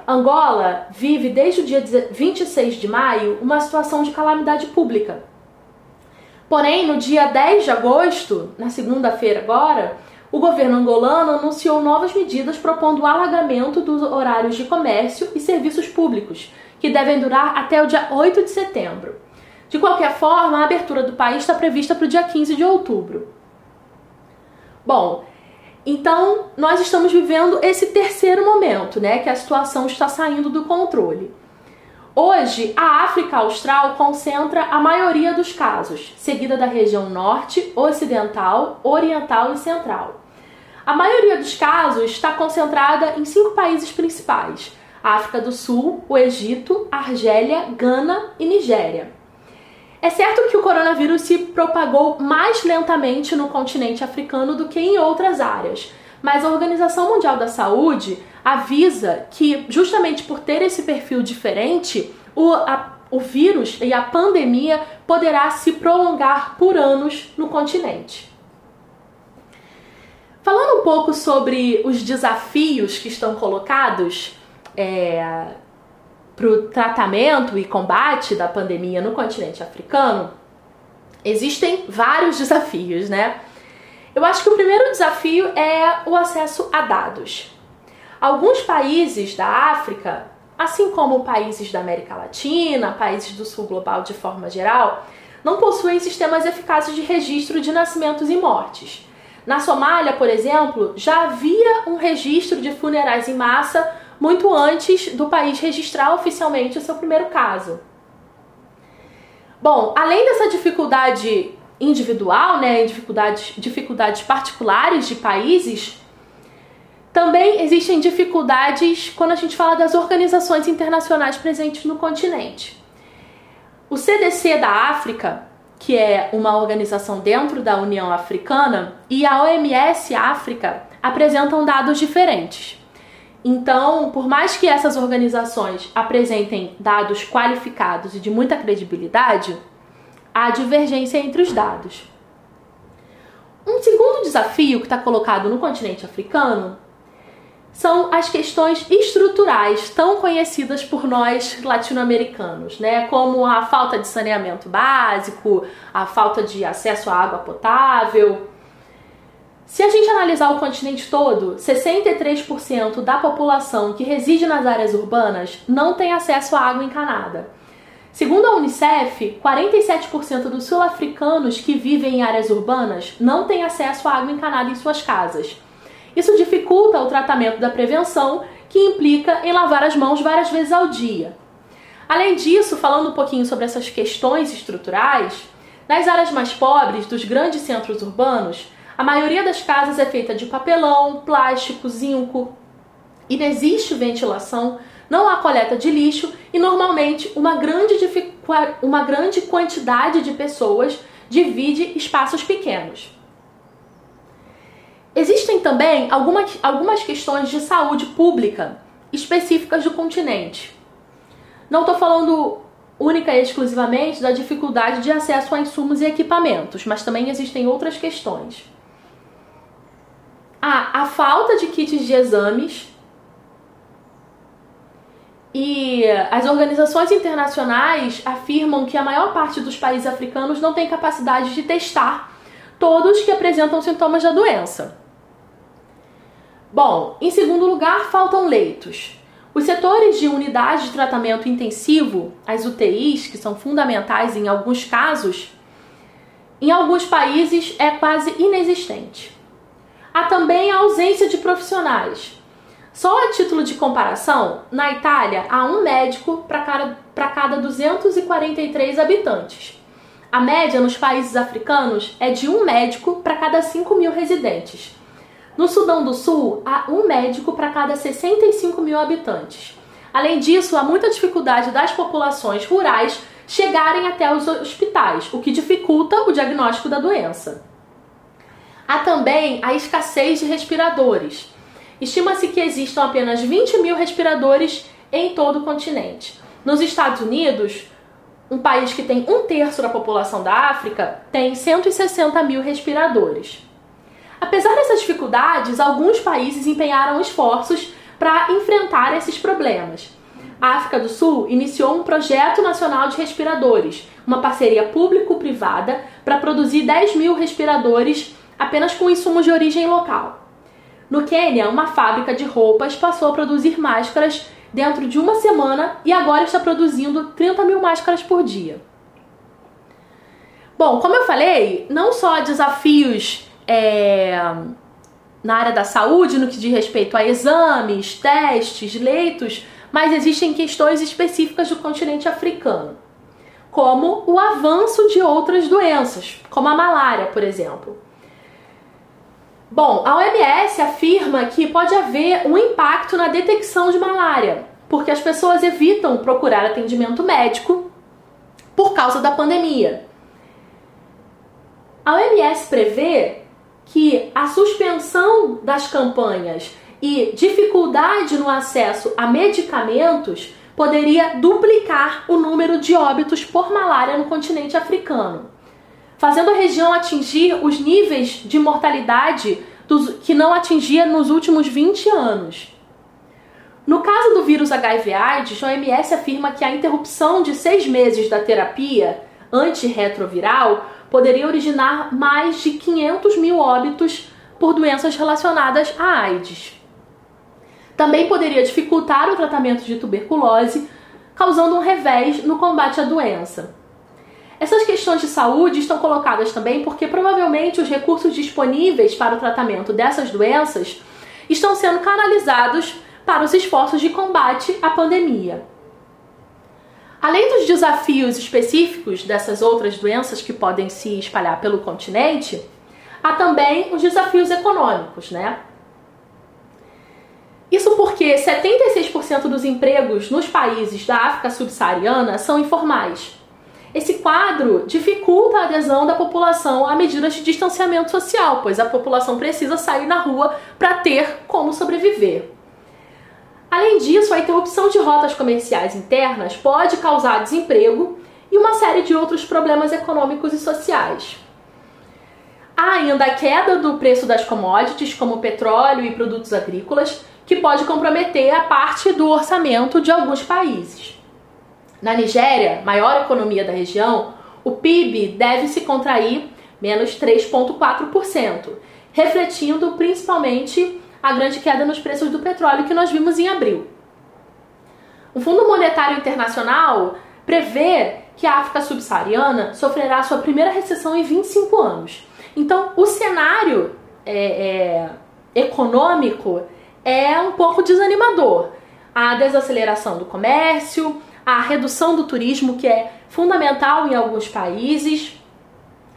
Speaker 5: Angola vive desde o dia 26 de maio uma situação de calamidade pública. Porém, no dia 10 de agosto, na segunda-feira agora, o governo angolano anunciou novas medidas propondo o alargamento dos horários de comércio e serviços públicos, que devem durar até o dia 8 de setembro. De qualquer forma, a abertura do país está prevista para o dia 15 de outubro. Bom, então nós estamos vivendo esse terceiro momento, né, que a situação está saindo do controle. Hoje, a África Austral concentra a maioria dos casos, seguida da região norte, ocidental, oriental e central. A maioria dos casos está concentrada em cinco países principais: África do Sul, o Egito, Argélia, Gana e Nigéria. É certo que o coronavírus se propagou mais lentamente no continente africano do que em outras áreas, mas a Organização Mundial da Saúde avisa que, justamente por ter esse perfil diferente, o, a, o vírus e a pandemia poderá se prolongar por anos no continente. Falando um pouco sobre os desafios que estão colocados é, para o tratamento e combate da pandemia no continente africano, existem vários desafios, né? Eu acho que o primeiro desafio é o acesso a dados. Alguns países da África, assim como países da América Latina, países do sul global de forma geral, não possuem sistemas eficazes de registro de nascimentos e mortes. Na Somália, por exemplo, já havia um registro de funerais em massa muito antes do país registrar oficialmente o seu primeiro caso. Bom, além dessa dificuldade individual, né, dificuldades, dificuldades particulares de países, também existem dificuldades quando a gente fala das organizações internacionais presentes no continente. O CDC da África, que é uma organização dentro da União Africana, e a OMS África apresentam dados diferentes. Então, por mais que essas organizações apresentem dados qualificados e de muita credibilidade, há divergência entre os dados. Um segundo desafio que está colocado no continente africano são as questões estruturais tão conhecidas por nós latino-americanos, né? Como a falta de saneamento básico, a falta de acesso à água potável, se a gente analisar o continente todo, 63% da população que reside nas áreas urbanas não tem acesso à água encanada. Segundo a Unicef, 47% dos sul-africanos que vivem em áreas urbanas não têm acesso à água encanada em suas casas. Isso dificulta o tratamento da prevenção, que implica em lavar as mãos várias vezes ao dia. Além disso, falando um pouquinho sobre essas questões estruturais, nas áreas mais pobres dos grandes centros urbanos, a maioria das casas é feita de papelão, plástico, zinco. Inexiste ventilação, não há coleta de lixo e normalmente uma grande, uma grande quantidade de pessoas divide espaços pequenos. Existem também algumas, algumas questões de saúde pública específicas do continente. Não estou falando única e exclusivamente da dificuldade de acesso a insumos e equipamentos, mas também existem outras questões. Ah, a falta de kits de exames e as organizações internacionais afirmam que a maior parte dos países africanos não tem capacidade de testar todos que apresentam sintomas da doença. Bom, em segundo lugar, faltam leitos. Os setores de unidade de tratamento intensivo, as UTIs, que são fundamentais em alguns casos, em alguns países é quase inexistente. Há também a ausência de profissionais. Só a título de comparação, na Itália há um médico para cada, cada 243 habitantes. A média nos países africanos é de um médico para cada 5 mil residentes. No Sudão do Sul, há um médico para cada 65 mil habitantes. Além disso, há muita dificuldade das populações rurais chegarem até os hospitais, o que dificulta o diagnóstico da doença. Há também a escassez de respiradores. Estima-se que existam apenas 20 mil respiradores em todo o continente. Nos Estados Unidos, um país que tem um terço da população da África, tem 160 mil respiradores. Apesar dessas dificuldades, alguns países empenharam esforços para enfrentar esses problemas. A África do Sul iniciou um projeto nacional de respiradores, uma parceria público-privada para produzir 10 mil respiradores apenas com insumos de origem local. No Quênia, uma fábrica de roupas passou a produzir máscaras dentro de uma semana e agora está produzindo 30 mil máscaras por dia. Bom, como eu falei, não só desafios é, na área da saúde, no que diz respeito a exames, testes, leitos, mas existem questões específicas do continente africano, como o avanço de outras doenças, como a malária, por exemplo. Bom, a OMS afirma que pode haver um impacto na detecção de malária, porque as pessoas evitam procurar atendimento médico por causa da pandemia. A OMS prevê que a suspensão das campanhas e dificuldade no acesso a medicamentos poderia duplicar o número de óbitos por malária no continente africano, fazendo a região atingir os níveis de mortalidade dos, que não atingia nos últimos 20 anos. No caso do vírus HIV/AIDS, a OMS afirma que a interrupção de seis meses da terapia antirretroviral poderia originar mais de 500 mil óbitos por doenças relacionadas à AIDS. Também poderia dificultar o tratamento de tuberculose, causando um revés no combate à doença. Essas questões de saúde estão colocadas também porque provavelmente os recursos disponíveis para o tratamento dessas doenças estão sendo canalizados para os esforços de combate à pandemia. Além dos desafios específicos dessas outras doenças que podem se espalhar pelo continente, há também os desafios econômicos, né? Isso porque 76% dos empregos nos países da África subsaariana são informais. Esse quadro dificulta a adesão da população a medidas de distanciamento social, pois a população precisa sair na rua para ter como sobreviver. Além disso, a interrupção de rotas comerciais internas pode causar desemprego e uma série de outros problemas econômicos e sociais. Há ainda a queda do preço das commodities, como petróleo e produtos agrícolas, que pode comprometer a parte do orçamento de alguns países. Na Nigéria, maior economia da região, o PIB deve se contrair menos 3,4%, refletindo principalmente a grande queda nos preços do petróleo que nós vimos em abril. O Fundo Monetário Internacional prevê que a África subsaariana sofrerá sua primeira recessão em 25 anos. Então, o cenário é, é, econômico é um pouco desanimador. A desaceleração do comércio, a redução do turismo, que é fundamental em alguns países,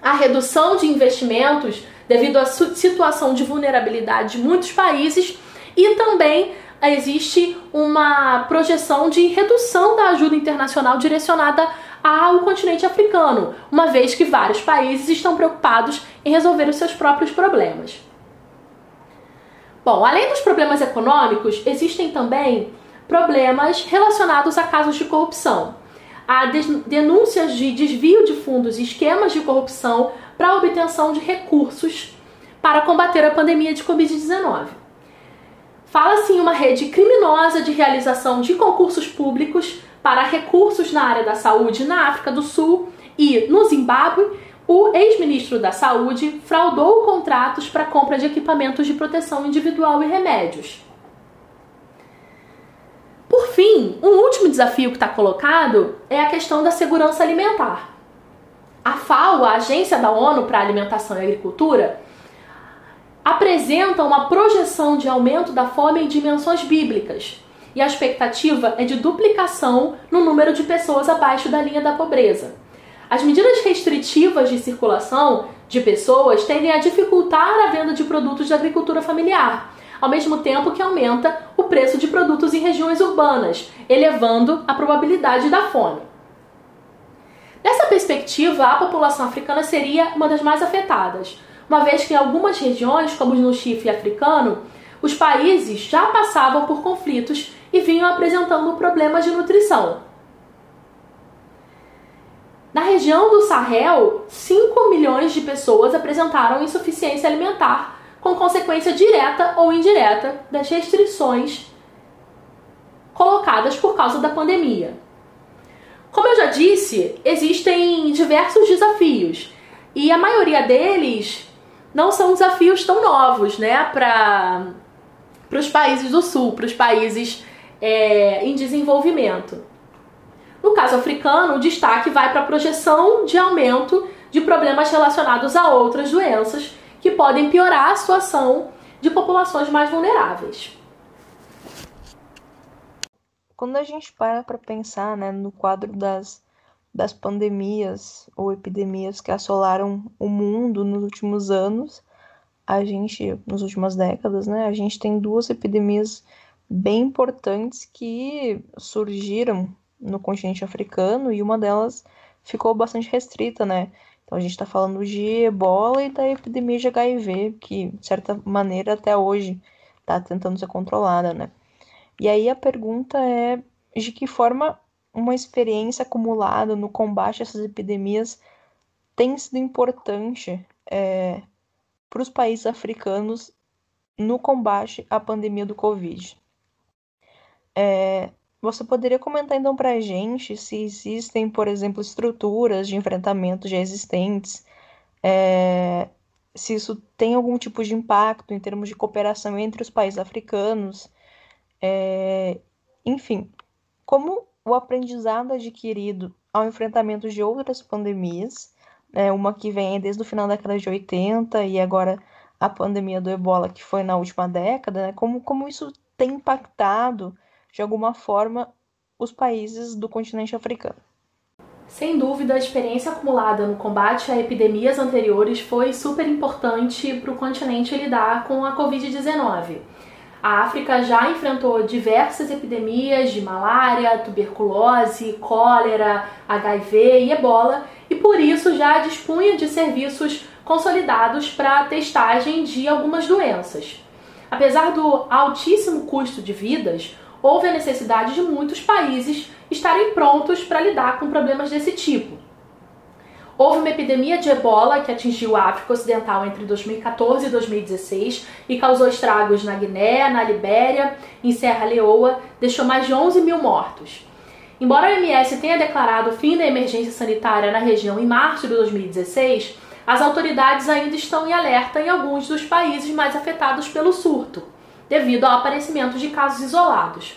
Speaker 5: a redução de investimentos devido à situação de vulnerabilidade de muitos países e também existe uma projeção de redução da ajuda internacional direcionada ao continente africano, uma vez que vários países estão preocupados em resolver os seus próprios problemas. Bom, além dos problemas econômicos, existem também problemas relacionados a casos de corrupção. a denúncias de desvio de fundos e esquemas de corrupção para obtenção de recursos para combater a pandemia de Covid-19. Fala-se em uma rede criminosa de realização de concursos públicos para recursos na área da saúde na África do Sul e no Zimbábue. O ex-ministro da Saúde fraudou contratos para compra de equipamentos de proteção individual e remédios. Por fim, um último desafio que está colocado é a questão da segurança alimentar. A FAO, a Agência da ONU para Alimentação e Agricultura, apresenta uma projeção de aumento da fome em dimensões bíblicas, e a expectativa é de duplicação no número de pessoas abaixo da linha da pobreza. As medidas restritivas de circulação de pessoas tendem a dificultar a venda de produtos de agricultura familiar, ao mesmo tempo que aumenta o preço de produtos em regiões urbanas, elevando a probabilidade da fome. Nessa perspectiva, a população africana seria uma das mais afetadas, uma vez que em algumas regiões, como no chifre africano, os países já passavam por conflitos e vinham apresentando problemas de nutrição. Na região do Sahel, 5 milhões de pessoas apresentaram insuficiência alimentar com consequência direta ou indireta das restrições colocadas por causa da pandemia. Como eu já disse, existem diversos desafios e a maioria deles não são desafios tão novos, né, para os países do sul, para os países é, em desenvolvimento. No caso africano, o destaque vai para a projeção de aumento de problemas relacionados a outras doenças que podem piorar a situação de populações mais vulneráveis.
Speaker 4: Quando a gente para para pensar né, no quadro das, das pandemias ou epidemias que assolaram o mundo nos últimos anos, a gente, nas últimas décadas, né, a gente tem duas epidemias bem importantes que surgiram no continente africano e uma delas ficou bastante restrita, né? Então a gente está falando de ebola e da epidemia de HIV, que de certa maneira até hoje está tentando ser controlada, né? E aí a pergunta é de que forma uma experiência acumulada no combate a essas epidemias tem sido importante é, para os países africanos no combate à pandemia do Covid. É, você poderia comentar então para a gente se existem, por exemplo, estruturas de enfrentamento já existentes, é, se isso tem algum tipo de impacto em termos de cooperação entre os países africanos, é, enfim, como o aprendizado adquirido ao enfrentamento de outras pandemias, né, uma que vem desde o final da década de 80 e agora a pandemia do ebola que foi na última década, né, como, como isso tem impactado de alguma forma, os países do continente africano.
Speaker 5: Sem dúvida, a experiência acumulada no combate a epidemias anteriores foi super importante para o continente lidar com a Covid-19. A África já enfrentou diversas epidemias de malária, tuberculose, cólera, HIV e ebola e por isso já dispunha de serviços consolidados para testagem de algumas doenças. Apesar do altíssimo custo de vidas, houve a necessidade de muitos países estarem prontos para lidar com problemas desse tipo. Houve uma epidemia de ebola que atingiu a África Ocidental entre 2014 e 2016 e causou estragos na Guiné, na Libéria, em Serra Leoa, deixou mais de 11 mil mortos. Embora a OMS tenha declarado o fim da emergência sanitária na região em março de 2016, as autoridades ainda estão em alerta em alguns dos países mais afetados pelo surto devido ao aparecimento de casos isolados.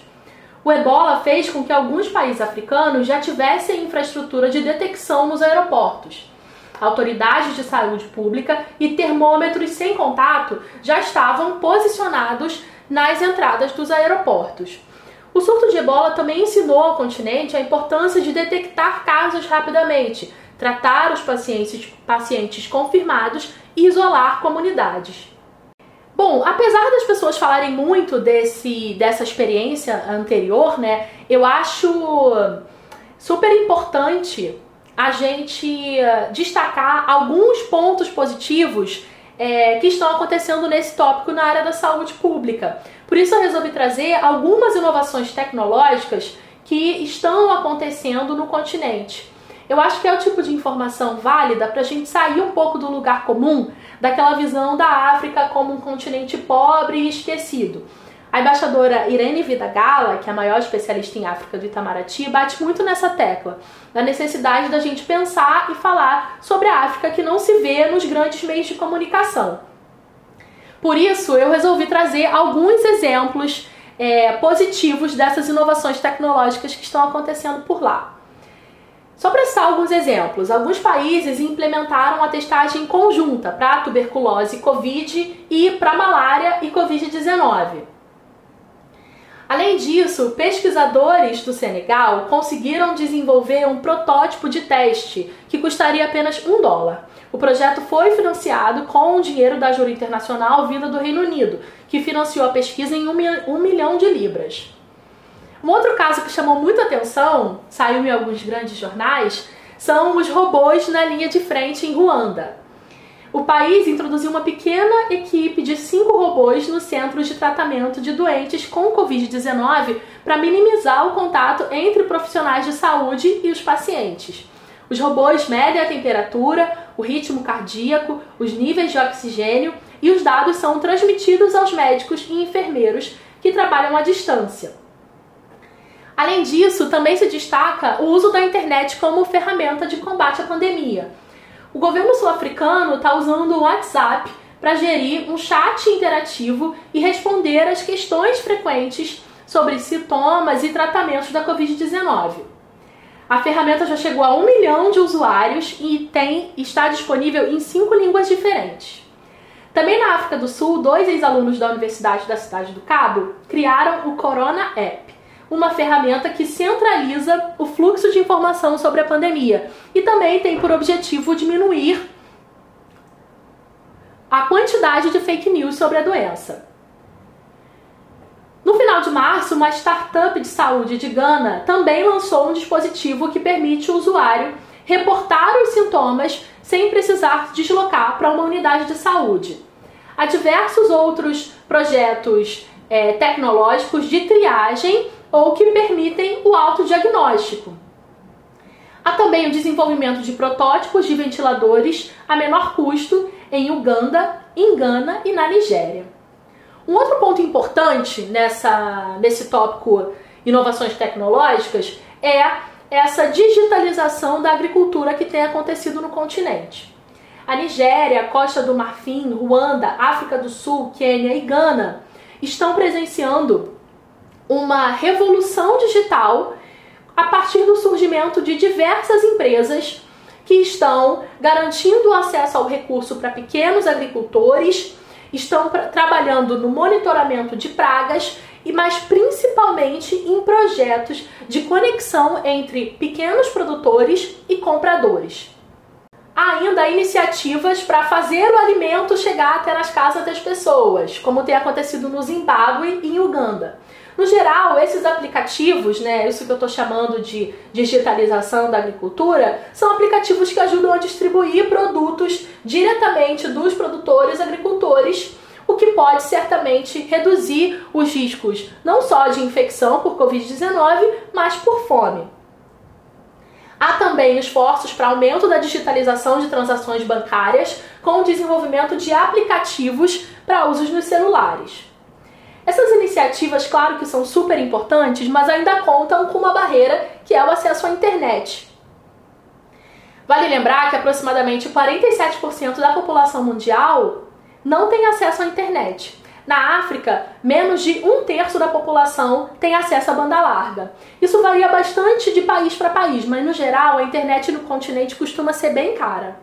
Speaker 5: O ebola fez com que alguns países africanos já tivessem infraestrutura de detecção nos aeroportos. Autoridades de saúde pública e termômetros sem contato já estavam posicionados nas entradas dos aeroportos. O surto de ebola também ensinou ao continente a importância de detectar casos rapidamente, tratar os pacientes, pacientes confirmados e isolar comunidades. Bom, apesar das pessoas falarem muito desse, dessa experiência anterior, né, eu acho super importante a gente eh, destacar alguns pontos positivos é, que estão acontecendo nesse tópico na área da saúde pública. Por isso eu resolvi trazer algumas inovações tecnológicas que estão acontecendo no continente. Eu acho que é o tipo de informação válida para a gente sair um pouco do lugar comum, daquela visão da África como um continente pobre e esquecido. A embaixadora Irene Vida Gala, que é a maior especialista em África do Itamaraty, bate muito nessa tecla, da necessidade da gente pensar e falar sobre a África que não se vê nos grandes meios de comunicação. Por isso, eu resolvi trazer alguns exemplos é, positivos dessas inovações tecnológicas que estão acontecendo por lá. Só para citar alguns exemplos, alguns países implementaram a testagem conjunta para tuberculose e Covid e para malária e Covid-19. Além disso, pesquisadores do Senegal conseguiram desenvolver um protótipo de teste que custaria apenas um dólar. O projeto foi financiado com o dinheiro da ajuda internacional vinda do Reino Unido, que financiou a pesquisa em um milhão de libras. Um outro caso que chamou muita atenção, saiu em alguns grandes jornais, são os robôs na linha de frente em Ruanda. O país introduziu uma pequena equipe de cinco robôs no centro de tratamento de doentes com Covid-19 para minimizar o contato entre profissionais de saúde e os pacientes. Os robôs medem a temperatura, o ritmo cardíaco, os níveis de oxigênio e os dados são transmitidos aos médicos e enfermeiros que trabalham à distância. Além disso, também se destaca o uso da internet como ferramenta de combate à pandemia. O governo sul-africano está usando o WhatsApp para gerir um chat interativo e responder às questões frequentes sobre sintomas e tratamentos da Covid-19. A ferramenta já chegou a um milhão de usuários e tem, está disponível em cinco línguas diferentes. Também na África do Sul, dois ex-alunos da Universidade da Cidade do Cabo criaram o Corona App uma ferramenta que centraliza o fluxo de informação sobre a pandemia e também tem por objetivo diminuir a quantidade de fake news sobre a doença. No final de março, uma startup de saúde de Gana também lançou um dispositivo que permite o usuário reportar os sintomas sem precisar deslocar para uma unidade de saúde. Há diversos outros projetos é, tecnológicos de triagem ou que permitem o autodiagnóstico. Há também o desenvolvimento de protótipos de ventiladores a menor custo em Uganda, em Gana e na Nigéria. Um outro ponto importante nessa, nesse tópico inovações tecnológicas é essa digitalização da agricultura que tem acontecido no continente. A Nigéria, Costa do Marfim, Ruanda, África do Sul, Quênia e Gana estão presenciando uma revolução digital a partir do surgimento de diversas empresas que estão garantindo acesso ao recurso para pequenos agricultores, estão trabalhando no monitoramento de pragas e mais principalmente em projetos de conexão entre pequenos produtores e compradores. Há ainda iniciativas para fazer o alimento chegar até nas casas das pessoas, como tem acontecido no Zimbábue e em Uganda. No geral, esses aplicativos, né, isso que eu estou chamando de digitalização da agricultura, são aplicativos que ajudam a distribuir produtos diretamente dos produtores agricultores, o que pode certamente reduzir os riscos não só de infecção por Covid-19, mas por fome. Há também esforços para aumento da digitalização de transações bancárias com o desenvolvimento de aplicativos para usos nos celulares. Essas iniciativas, claro que são super importantes, mas ainda contam com uma barreira que é o acesso à internet. Vale lembrar que aproximadamente 47% da população mundial não tem acesso à internet. Na África, menos de um terço da população tem acesso à banda larga. Isso varia bastante de país para país, mas no geral a internet no continente costuma ser bem cara.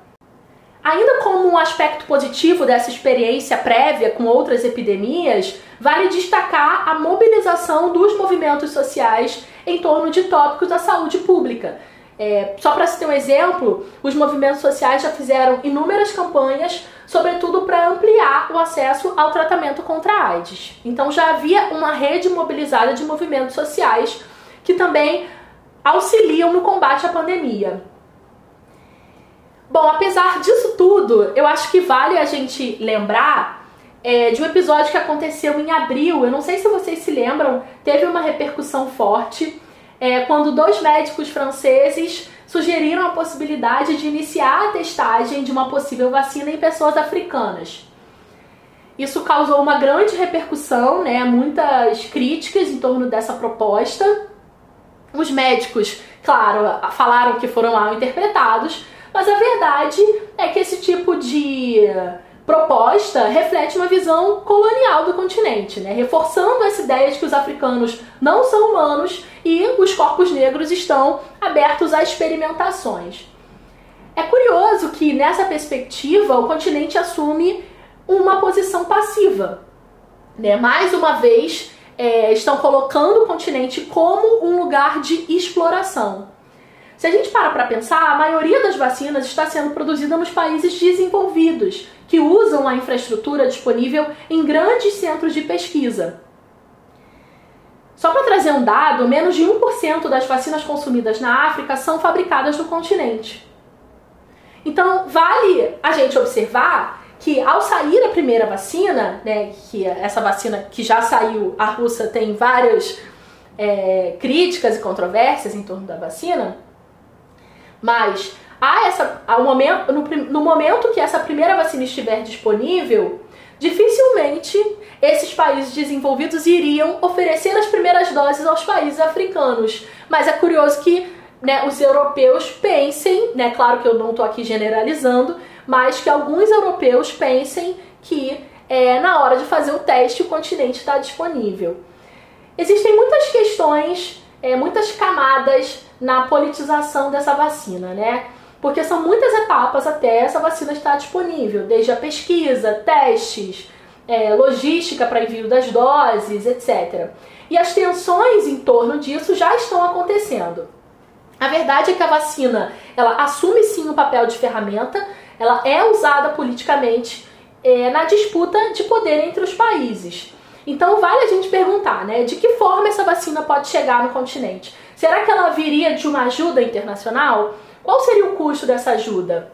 Speaker 5: Ainda como um aspecto positivo dessa experiência prévia com outras epidemias, vale destacar a mobilização dos movimentos sociais em torno de tópicos da saúde pública. É, só para citar um exemplo, os movimentos sociais já fizeram inúmeras campanhas, sobretudo para ampliar o acesso ao tratamento contra a AIDS. Então já havia uma rede mobilizada de movimentos sociais que também auxiliam no combate à pandemia. Bom, apesar disso tudo, eu acho que vale a gente lembrar é, de um episódio que aconteceu em abril. Eu não sei se vocês se lembram, teve uma repercussão forte. é, quando dois médicos franceses sugeriram a possibilidade de iniciar a testagem de uma possível vacina em pessoas africanas. Isso causou uma grande repercussão, né, muitas críticas em torno dessa proposta. Os médicos, claro, falaram que foram mal interpretados, mas a verdade é que esse tipo de proposta reflete uma visão colonial do continente, né? reforçando essa ideia de que os africanos não são humanos e os corpos negros estão abertos a experimentações. É curioso que nessa perspectiva o continente assume uma posição passiva. Né? Mais uma vez, é, estão colocando o continente como um lugar de exploração. Se a gente para para pensar, a maioria das vacinas está sendo produzida nos países desenvolvidos, que usam a infraestrutura disponível em grandes centros de pesquisa. Só para trazer um dado, menos de 1% das vacinas consumidas na África são fabricadas no continente. Então, vale a gente observar que ao sair a primeira vacina, né, que essa vacina que já saiu, a russa tem várias é, críticas e controvérsias em torno da vacina, mas há essa, ao momento, no, no momento que essa primeira vacina estiver disponível, dificilmente esses países desenvolvidos iriam oferecer as primeiras doses aos países africanos. Mas é curioso que né, os europeus pensem, né, claro que eu não estou aqui generalizando, mas que alguns europeus pensem que é, na hora de fazer o teste o continente está disponível. Existem muitas questões, é, muitas camadas na politização dessa vacina, né? Porque são muitas etapas até essa vacina estar disponível, desde a pesquisa, testes, é, logística para envio das doses, etc. E as tensões em torno disso já estão acontecendo. A verdade é que a vacina ela assume sim o papel de ferramenta, ela é usada politicamente é, na disputa de poder entre os países. Então vale a gente perguntar, né, de que forma essa vacina pode chegar no continente? Será que ela viria de uma ajuda internacional? Qual seria o custo dessa ajuda?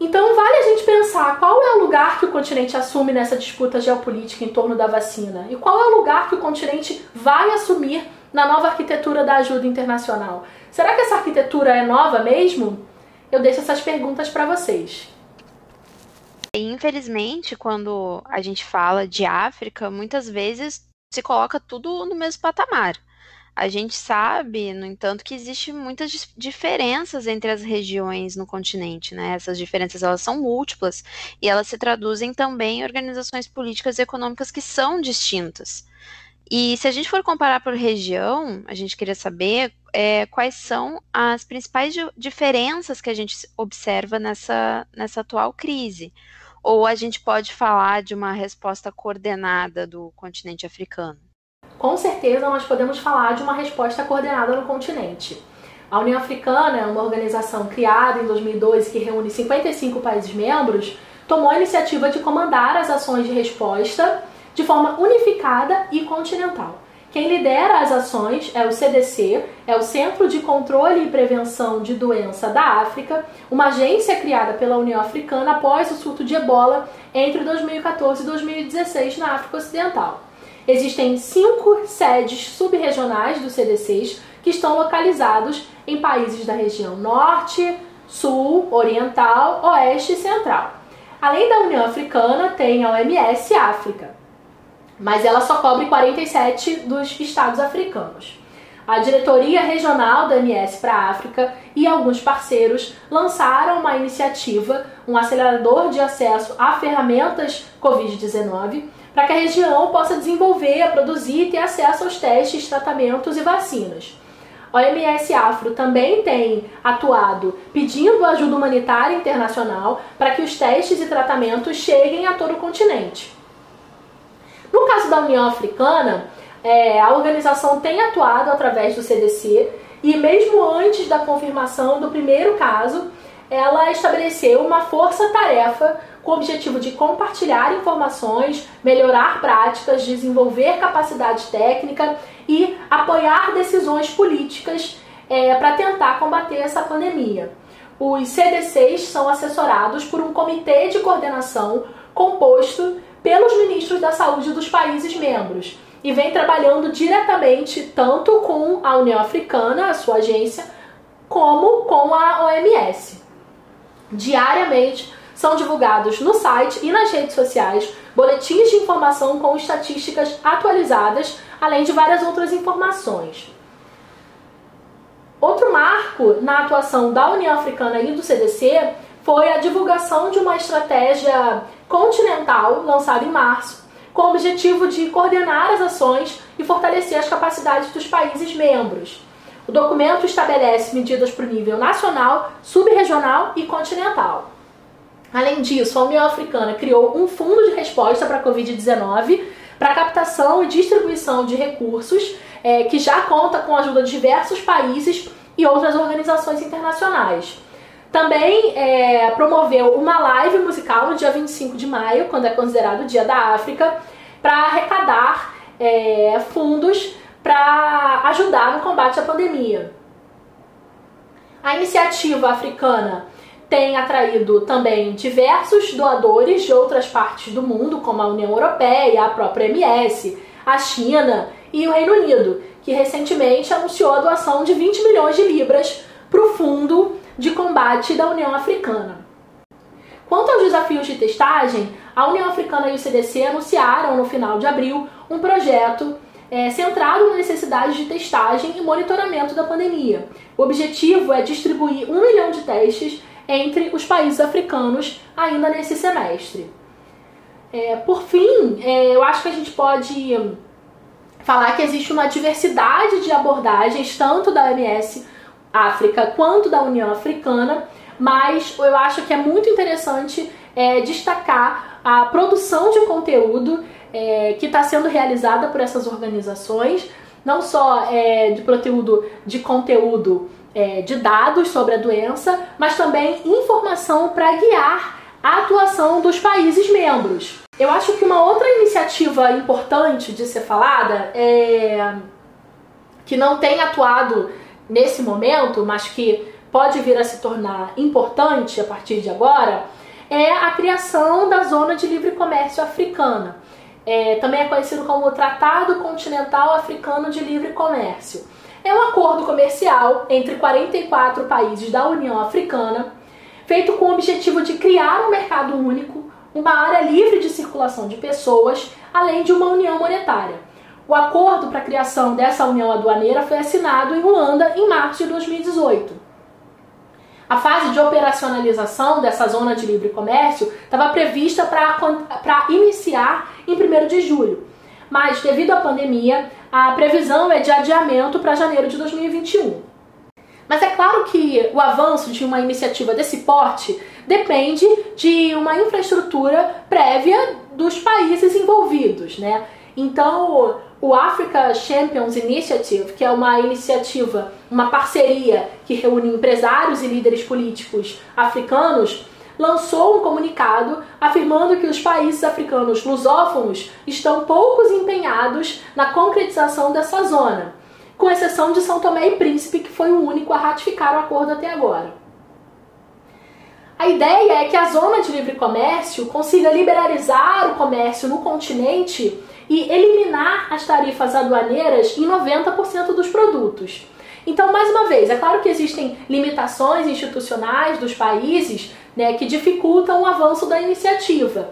Speaker 5: Então vale a gente pensar qual é o lugar que o continente assume nessa disputa geopolítica em torno da vacina e qual é o lugar que o continente vai assumir na nova arquitetura da ajuda internacional. Será que essa arquitetura é nova mesmo? Eu deixo essas perguntas para vocês.
Speaker 3: Infelizmente, quando a gente fala de África, muitas vezes se coloca tudo no mesmo patamar. A gente sabe, no entanto, que existem muitas diferenças entre as regiões no continente, né? Essas diferenças elas são múltiplas e elas se traduzem também em organizações políticas e econômicas que são distintas. E se a gente for comparar por região, a gente queria saber é, quais são as principais diferenças que a gente observa nessa, nessa atual crise. Ou a gente pode falar de uma resposta coordenada do continente africano?
Speaker 5: Com certeza, nós podemos falar de uma resposta coordenada no continente. A União Africana é uma organização criada em 2012 que reúne 55 países membros, tomou a iniciativa de comandar as ações de resposta de forma unificada e continental. Quem lidera as ações é o CDC, é o Centro de Controle e Prevenção de Doença da África, uma agência criada pela União Africana após o surto de ebola entre 2014 e 2016 na África Ocidental. Existem cinco sedes subregionais do CDCs que estão localizados em países da região Norte, Sul, Oriental, Oeste e Central. Além da União Africana, tem a OMS África mas ela só cobre 47 dos estados africanos. A diretoria regional da MS para a África e alguns parceiros lançaram uma iniciativa, um acelerador de acesso a ferramentas Covid-19, para que a região possa desenvolver, produzir e ter acesso aos testes, tratamentos e vacinas. A OMS Afro também tem atuado pedindo ajuda humanitária internacional para que os testes e tratamentos cheguem a todo o continente. No caso da União Africana, é, a organização tem atuado através do CDC e, mesmo antes da confirmação do primeiro caso, ela estabeleceu uma força-tarefa com o objetivo de compartilhar informações, melhorar práticas, desenvolver capacidade técnica e apoiar decisões políticas é, para tentar combater essa pandemia. Os CDCs são assessorados por um comitê de coordenação composto pelos ministros da saúde dos países membros. e vem trabalhando diretamente tanto com a União Africana, a sua agência, como com a OMS. Diariamente são divulgados no site e nas redes sociais boletins de informação com estatísticas atualizadas, além de várias outras informações. Outro marco na atuação da União Africana e do CDC foi a divulgação de uma estratégia continental lançada em março, com o objetivo de coordenar as ações e fortalecer as capacidades dos países membros. O documento estabelece medidas para o nível nacional, subregional e continental. Além disso, a União Africana criou um fundo de resposta para a Covid-19 para captação e distribuição de recursos, é, que já conta com a ajuda de diversos países e outras organizações internacionais. Também é, promoveu uma live musical no dia 25 de maio, quando é considerado o Dia da África, para arrecadar é, fundos para ajudar no combate à pandemia. A iniciativa africana tem atraído também diversos doadores de outras partes do mundo, como a União Europeia, a própria MS, a China e o Reino Unido, que recentemente anunciou a doação de 20 milhões de libras para o Fundo de Combate da União Africana. Quanto aos desafios de testagem, a União Africana e o CDC anunciaram no final de abril um projeto é, centrado na necessidade de testagem e monitoramento da pandemia. O objetivo é distribuir um milhão de testes entre os países africanos ainda nesse semestre. É, por fim, é, eu acho que a gente pode falar que existe uma diversidade de abordagens, tanto da OMS África quanto da União Africana, mas eu acho que é muito interessante é, destacar a produção de conteúdo é, que está sendo realizada por essas organizações, não só é, de conteúdo de conteúdo é, de dados sobre a doença, mas também informação para guiar a atuação dos países membros. Eu acho que uma outra iniciativa importante de ser falada é que não tem atuado nesse momento, mas que pode vir a se tornar importante a partir de agora, é a criação da Zona de Livre Comércio Africana. É, também é conhecido como o Tratado Continental Africano de Livre Comércio. É um acordo comercial entre 44 países da União Africana, feito com o objetivo de criar um mercado único, uma área livre de circulação de pessoas, além de uma união monetária. O acordo para a criação dessa união aduaneira foi assinado em Ruanda em março de 2018. A fase de operacionalização dessa zona de livre comércio estava prevista para iniciar em 1 de julho, mas devido à pandemia, a previsão é de adiamento para janeiro de 2021. Mas é claro que o avanço de uma iniciativa desse porte depende de uma infraestrutura prévia dos países envolvidos, né? Então, o Africa Champions Initiative, que é uma iniciativa, uma parceria que reúne empresários e líderes políticos africanos, lançou um comunicado afirmando que os países africanos lusófonos estão poucos empenhados na concretização dessa zona, com exceção de São Tomé e Príncipe, que foi o único a ratificar o acordo até agora. A ideia é que a zona de livre comércio consiga liberalizar o comércio no continente e eliminar as tarifas aduaneiras em 90% dos produtos. Então, mais uma vez, é claro que existem limitações institucionais dos países né, que dificultam o avanço da iniciativa.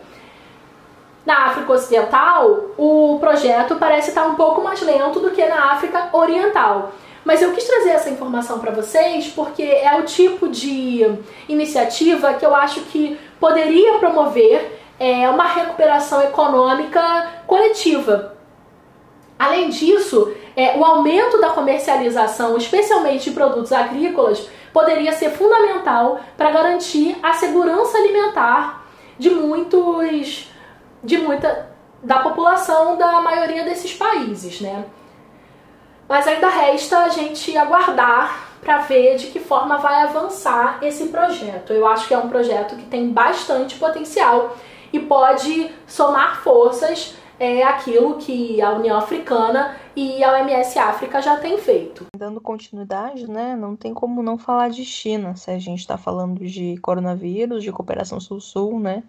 Speaker 5: Na África Ocidental, o projeto parece estar um pouco mais lento do que na África Oriental. Mas eu quis trazer essa informação para vocês porque é o tipo de iniciativa que eu acho que poderia promover é, uma recuperação econômica coletiva. Além disso, é, o aumento da comercialização, especialmente de produtos agrícolas, poderia ser fundamental para garantir a segurança alimentar de muitos, de muita da população da maioria desses países, né? Mas ainda resta a gente aguardar para ver de que forma vai avançar esse projeto. Eu acho que é um projeto que tem bastante potencial e pode somar forças é aquilo que a União Africana e a OMS África já têm feito.
Speaker 4: Dando continuidade, né, não tem como não falar de China, se a gente está falando de coronavírus, de cooperação sul-sul, né?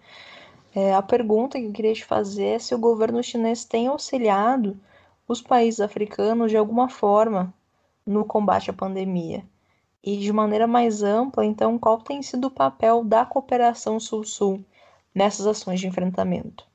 Speaker 4: É, a pergunta que eu queria te fazer é se o governo chinês tem auxiliado os países africanos de alguma forma no combate à pandemia? E de maneira mais ampla, então, qual tem sido o papel da cooperação Sul-Sul nessas ações de enfrentamento?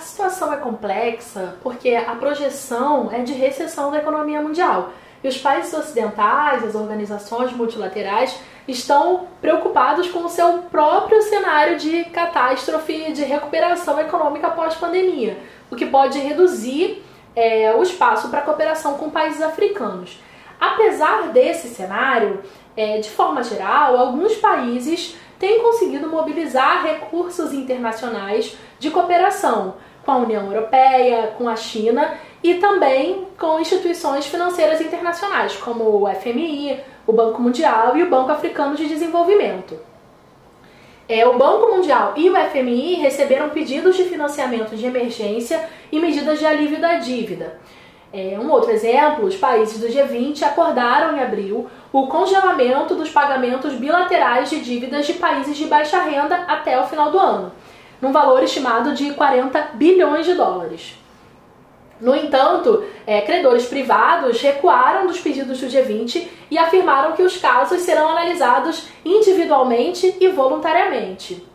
Speaker 5: A situação é complexa porque a projeção é de recessão da economia mundial. E os países ocidentais, as organizações multilaterais, estão preocupados com o seu próprio cenário de catástrofe de recuperação econômica pós-pandemia, o que pode reduzir é, o espaço para cooperação com países africanos. Apesar desse cenário, é, de forma geral, alguns países têm conseguido mobilizar recursos internacionais de cooperação com a União Europeia, com a China e também com instituições financeiras internacionais, como o FMI, o Banco Mundial e o Banco Africano de Desenvolvimento. É, o Banco Mundial e o FMI receberam pedidos de financiamento de emergência e medidas de alívio da dívida. É, um outro exemplo, os países do G20 acordaram em abril o congelamento dos pagamentos bilaterais de dívidas de países de baixa renda até o final do ano, num valor estimado de 40 bilhões de dólares. No entanto, é, credores privados recuaram dos pedidos do G20 e afirmaram que os casos serão analisados individualmente e voluntariamente.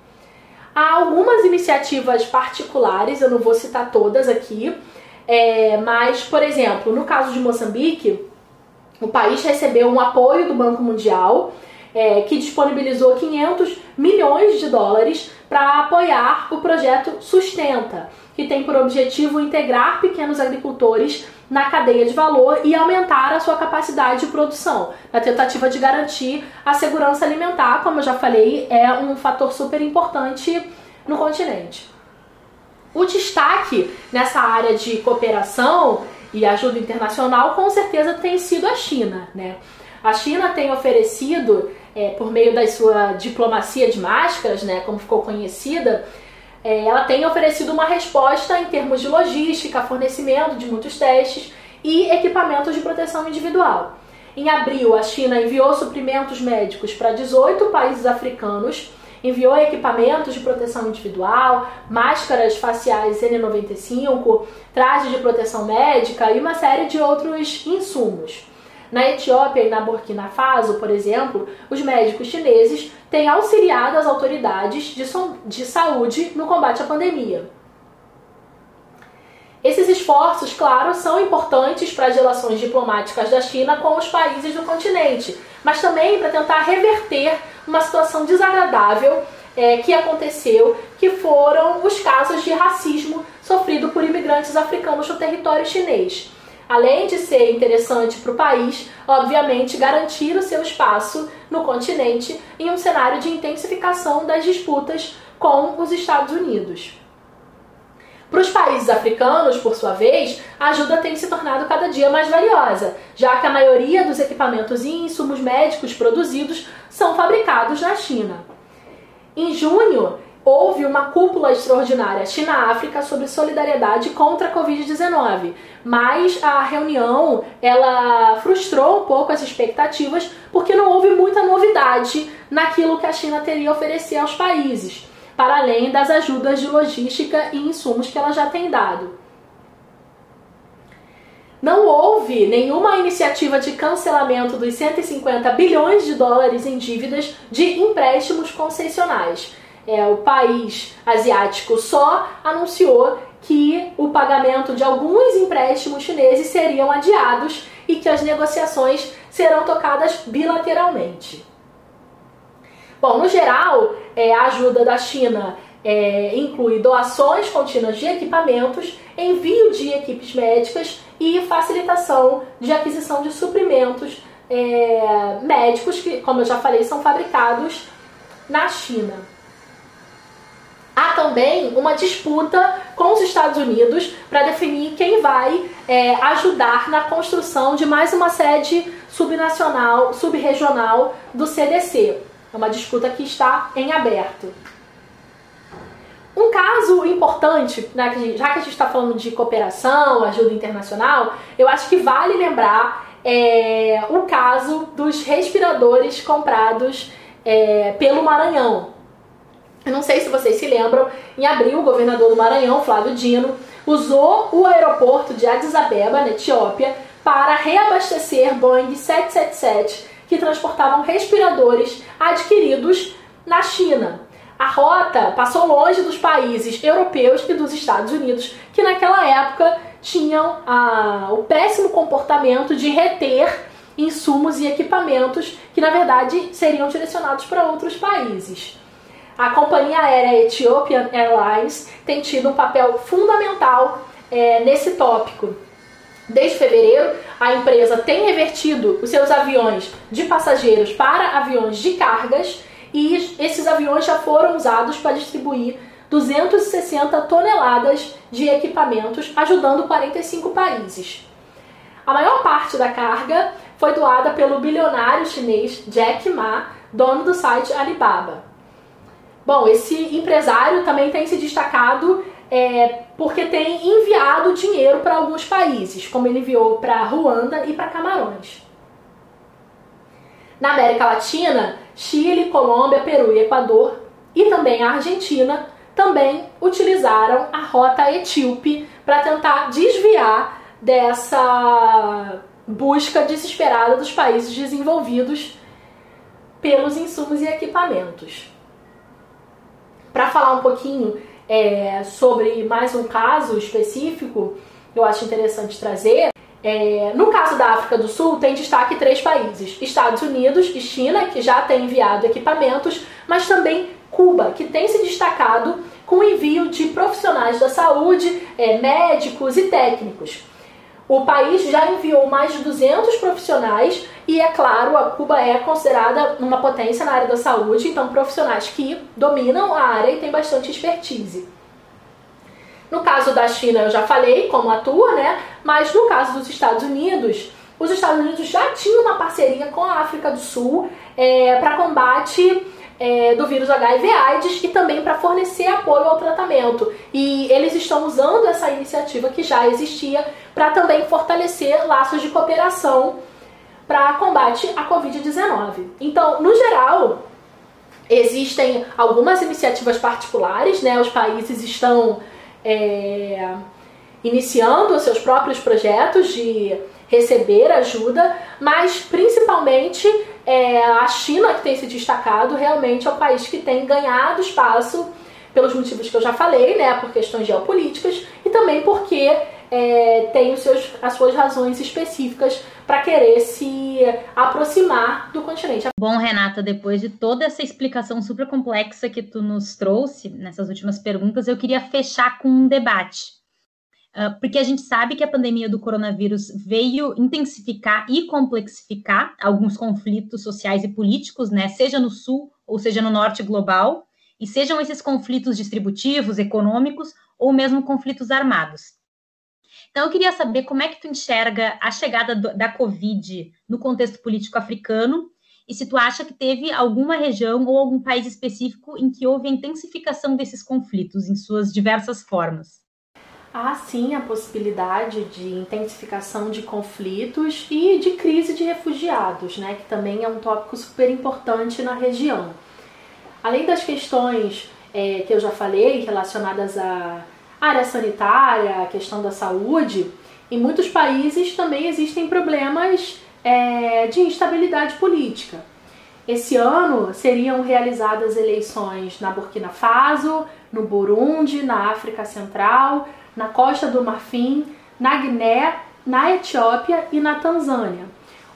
Speaker 5: Há algumas iniciativas particulares, eu não vou citar todas aqui, é, mas, por exemplo, no caso de Moçambique, o país recebeu um apoio do Banco Mundial é, que disponibilizou 500 milhões de dólares para apoiar o projeto Sustenta, que tem por objetivo integrar pequenos agricultores na cadeia de valor e aumentar a sua capacidade de produção, na tentativa de garantir a segurança alimentar, como eu já falei, é um fator super importante no continente. O destaque nessa área de cooperação e ajuda internacional com certeza tem sido a China, né? A China tem oferecido é, por meio da sua diplomacia de máscaras, né, como ficou conhecida, é, ela tem oferecido uma resposta em termos de logística, fornecimento de muitos testes e equipamentos de proteção individual. Em abril, a China enviou suprimentos médicos para 18 países africanos, enviou equipamentos de proteção individual, máscaras faciais N95, trajes de proteção médica e uma série de outros insumos. Na Etiópia e na Burkina Faso, por exemplo, os médicos chineses têm auxiliado as autoridades de, de saúde no combate à pandemia. Esses esforços, claro, são importantes para as relações diplomáticas da China com os países do continente, mas também para tentar reverter uma situação desagradável é, que aconteceu, que foram os casos de racismo sofrido por imigrantes africanos no território chinês além de ser interessante para o país, obviamente garantir o seu espaço no continente em um cenário de intensificação das disputas com os Estados Unidos. Para os países africanos, por sua vez, a ajuda tem se tornado cada dia mais valiosa, já que a maioria dos equipamentos e insumos médicos produzidos são fabricados na China. Em junho, houve uma cúpula extraordinária China-África sobre solidariedade contra a Covid-19, mas a reunião ela frustrou um pouco as expectativas porque não houve muita novidade naquilo que a China teria a oferecer aos países, para além das ajudas de logística e insumos que ela já tem dado. Não houve nenhuma iniciativa de cancelamento dos 150 bilhões de dólares em dívidas de empréstimos concessionais é, o país asiático só anunciou que o pagamento de alguns empréstimos chineses seriam adiados e que as negociações serão tocadas bilateralmente. Bom, no geral, é, a ajuda da China é, inclui doações contínuas de equipamentos, envio de equipes médicas e facilitação de aquisição de suprimentos é, médicos que, como eu já falei, são fabricados na China. Há também uma disputa com os Estados Unidos para definir quem vai é, ajudar na construção de mais uma sede subnacional, subregional do CDC. É uma disputa que está em aberto. Um caso importante, né, já que a gente está falando de cooperação, ajuda internacional, eu acho que vale lembrar é, o caso dos respiradores comprados é, pelo Maranhão. Eu não sei se vocês se lembram, em abril, o governador do Maranhão, Flávio Dino, usou o aeroporto de Addis Abeba, na Etiópia, para reabastecer Boeing 777 que transportavam respiradores adquiridos na China. A rota passou longe dos países europeus e dos Estados Unidos, que naquela época tinham ah, o péssimo comportamento de reter insumos e equipamentos que, na verdade, seriam direcionados para outros países. A companhia aérea Ethiopian Airlines tem tido um papel fundamental é, nesse tópico. Desde fevereiro, a empresa tem revertido os seus aviões de passageiros para aviões de cargas e esses aviões já foram usados para distribuir 260 toneladas de equipamentos, ajudando 45 países. A maior parte da carga foi doada pelo bilionário chinês Jack Ma, dono do site Alibaba. Bom, esse empresário também tem se destacado é, porque tem enviado dinheiro para alguns países, como ele enviou para Ruanda e para Camarões. Na América Latina, Chile, Colômbia, Peru e Equador e também a Argentina também utilizaram a rota etíope para tentar desviar dessa busca desesperada dos países desenvolvidos pelos insumos e equipamentos. Para falar um pouquinho é, sobre mais um caso específico, eu acho interessante trazer. É, no caso da África do Sul, tem destaque três países: Estados Unidos e China, que já têm enviado equipamentos, mas também Cuba, que tem se destacado com o envio de profissionais da saúde, é, médicos e técnicos. O país já enviou mais de 200 profissionais e, é claro, a Cuba é considerada uma potência na área da saúde, então profissionais que dominam a área e têm bastante expertise. No caso da China, eu já falei como atua, né? Mas no caso dos Estados Unidos, os Estados Unidos já tinham uma parceria com a África do Sul é, para combate é, do vírus HIV/AIDS e também para fornecer apoio ao tratamento. E eles estão usando essa iniciativa que já existia para também fortalecer laços de cooperação para combate à Covid-19. Então, no geral, existem algumas iniciativas particulares, né? Os países estão é, iniciando seus próprios projetos de receber ajuda, mas principalmente é, a China que tem se destacado realmente é o país que tem ganhado espaço pelos motivos que eu já falei, né, por questões geopolíticas e também porque é, tem os seus, as suas razões específicas para querer se aproximar do continente.
Speaker 2: Bom, Renata, depois de toda essa explicação super complexa que tu nos trouxe nessas últimas perguntas, eu queria fechar com um debate. Uh, porque a gente sabe que a pandemia do coronavírus veio intensificar e complexificar alguns conflitos sociais e políticos, né, seja no sul ou seja no norte global, e sejam esses conflitos distributivos, econômicos ou mesmo conflitos armados. Então, eu queria saber como é que tu enxerga a chegada do, da Covid no contexto político africano e se tu acha que teve alguma região ou algum país específico em que houve a intensificação desses conflitos em suas diversas formas.
Speaker 5: Há sim a possibilidade de intensificação de conflitos e de crise de refugiados, né, que também é um tópico super importante na região. Além das questões é, que eu já falei relacionadas à área sanitária, à questão da saúde, em muitos países também existem problemas é, de instabilidade política. Esse ano seriam realizadas eleições na Burkina Faso, no Burundi, na África Central, na Costa do Marfim, na Guiné, na Etiópia e na Tanzânia.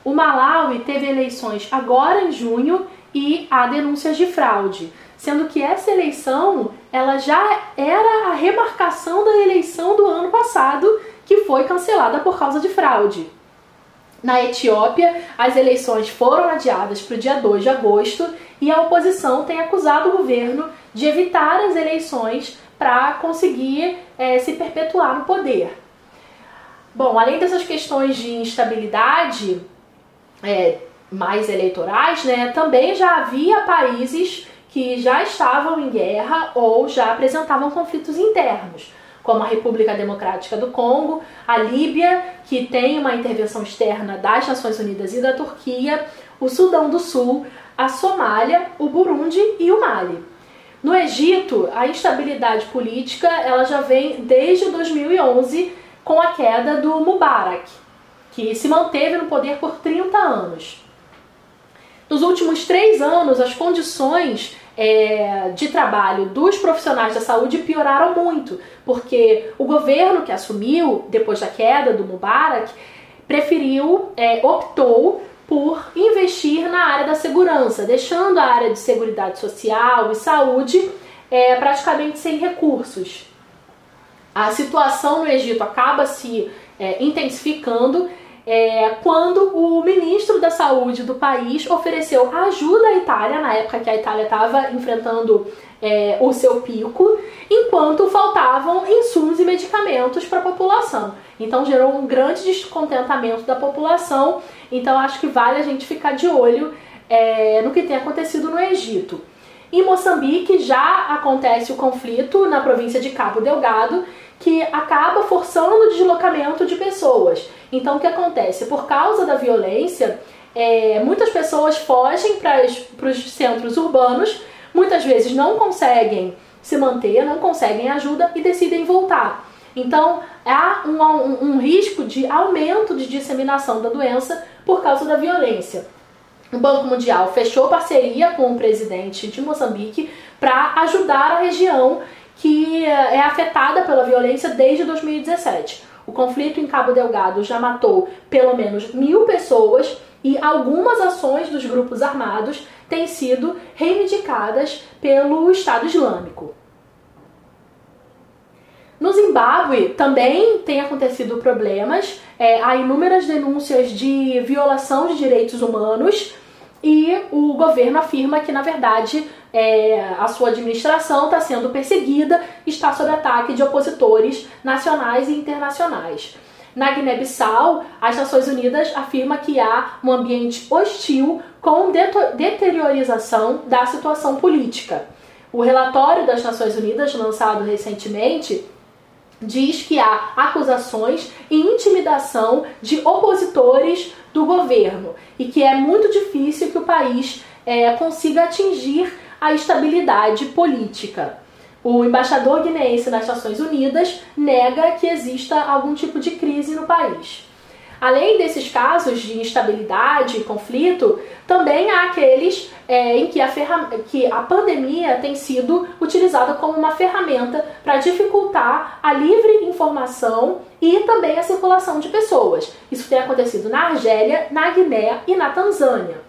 Speaker 5: O Malawi teve eleições agora em junho e há denúncias de fraude, sendo que essa eleição ela já era a remarcação da eleição do ano passado que foi cancelada por causa de fraude. Na Etiópia, as eleições foram adiadas para o dia 2 de agosto e a oposição tem acusado o governo de evitar as eleições para conseguir é, se perpetuar no poder. Bom, além dessas questões de instabilidade é, mais eleitorais, né, também já havia países que já estavam em guerra ou já apresentavam conflitos internos, como a República Democrática do Congo, a Líbia, que tem uma intervenção externa das Nações Unidas e da Turquia, o Sudão do Sul, a Somália, o Burundi e o Mali. No Egito, a instabilidade política ela já vem desde 2011 com a queda do Mubarak, que se manteve no poder por 30 anos. Nos últimos três anos, as condições é, de trabalho dos profissionais da saúde pioraram muito, porque o governo que assumiu depois da queda do Mubarak preferiu, é, optou por investir na área da segurança, deixando a área de seguridade social e saúde é, praticamente sem recursos. A situação no Egito acaba se é, intensificando é, quando o ministro da saúde do país ofereceu ajuda à Itália, na época que a Itália estava enfrentando é, o seu pico, enquanto faltavam insumos e medicamentos para a população. Então gerou um grande descontentamento da população. Então acho que vale a gente ficar de olho é, no que tem acontecido no Egito. Em Moçambique já acontece o conflito na província de Cabo Delgado, que acaba forçando o deslocamento de pessoas. Então o que acontece? Por causa da violência, é, muitas pessoas fogem para os centros urbanos, muitas vezes não conseguem se manter, não conseguem ajuda e decidem voltar. Então, há um, um, um risco de aumento de disseminação da doença por causa da violência. O Banco Mundial fechou parceria com o presidente de Moçambique para ajudar a região que é afetada pela violência desde 2017. O conflito em Cabo Delgado já matou pelo menos mil pessoas e algumas ações dos grupos armados têm sido reivindicadas pelo Estado Islâmico. No Zimbábue também tem acontecido problemas, é, há inúmeras denúncias de violação de direitos humanos e o governo afirma que, na verdade, é, a sua administração está sendo perseguida, está sob ataque de opositores nacionais e internacionais. Na Guiné-Bissau, as Nações Unidas afirma que há um ambiente hostil com deteriorização da situação política. O relatório das Nações Unidas, lançado recentemente, diz que há acusações e intimidação de opositores do governo e que é muito difícil que o país é, consiga atingir a estabilidade política. O embaixador guineense nas Nações Unidas nega que exista algum tipo de crise no país. Além desses casos de instabilidade e conflito, também há aqueles é, em que a, que a pandemia tem sido utilizada como uma ferramenta para dificultar a livre informação e também a circulação de pessoas. Isso tem acontecido na Argélia, na Guiné e na Tanzânia.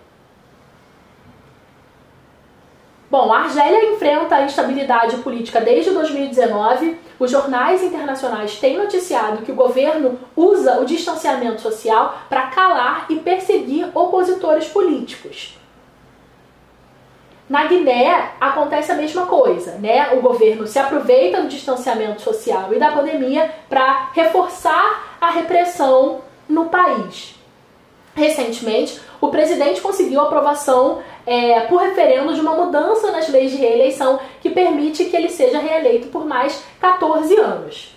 Speaker 5: Bom, a Argélia enfrenta a instabilidade política desde 2019. Os jornais internacionais têm noticiado que o governo usa o distanciamento social para calar e perseguir opositores políticos. Na Guiné acontece a mesma coisa, né? O governo se aproveita do distanciamento social e da pandemia para reforçar a repressão no país. Recentemente, o presidente conseguiu aprovação é, por referendo de uma mudança nas leis de reeleição que permite que ele seja reeleito por mais 14 anos.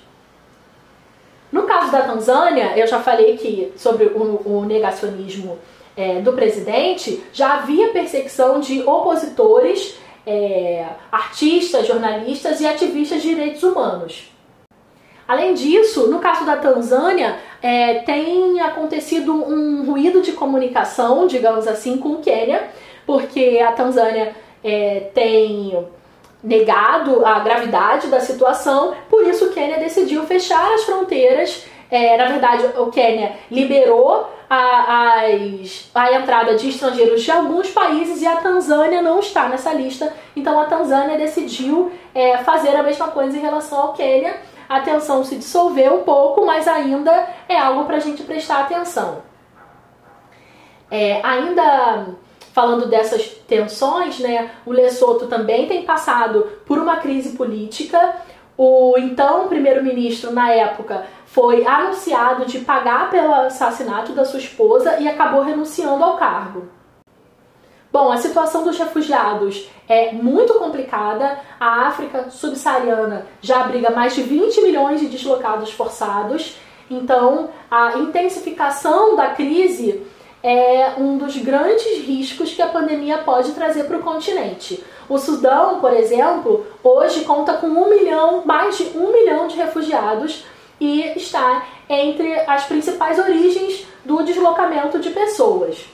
Speaker 5: No caso da Tanzânia, eu já falei que sobre o, o negacionismo é, do presidente, já havia perseguição de opositores, é, artistas, jornalistas e ativistas de direitos humanos. Além disso, no caso da Tanzânia, é, tem acontecido um ruído de comunicação, digamos assim, com o Quênia, porque a Tanzânia é, tem negado a gravidade da situação, por isso o Quênia decidiu fechar as fronteiras. É, na verdade, o Quênia liberou a, as, a entrada de estrangeiros de alguns países e a Tanzânia não está nessa lista. Então a Tanzânia decidiu é, fazer a mesma coisa em relação ao Quênia. A tensão se dissolveu um pouco, mas ainda é algo para a gente prestar atenção. É, ainda falando dessas tensões, né, o Lesoto também tem passado por uma crise política. O então primeiro-ministro, na época, foi anunciado de pagar pelo assassinato da sua esposa e acabou renunciando ao cargo. Bom, a situação dos refugiados é muito complicada. A África subsaariana já abriga mais de 20 milhões de deslocados forçados. Então, a intensificação da crise é um dos grandes riscos que a pandemia pode trazer para o continente. O Sudão, por exemplo, hoje conta com um milhão, mais de um milhão de refugiados e está entre as principais origens do deslocamento de pessoas.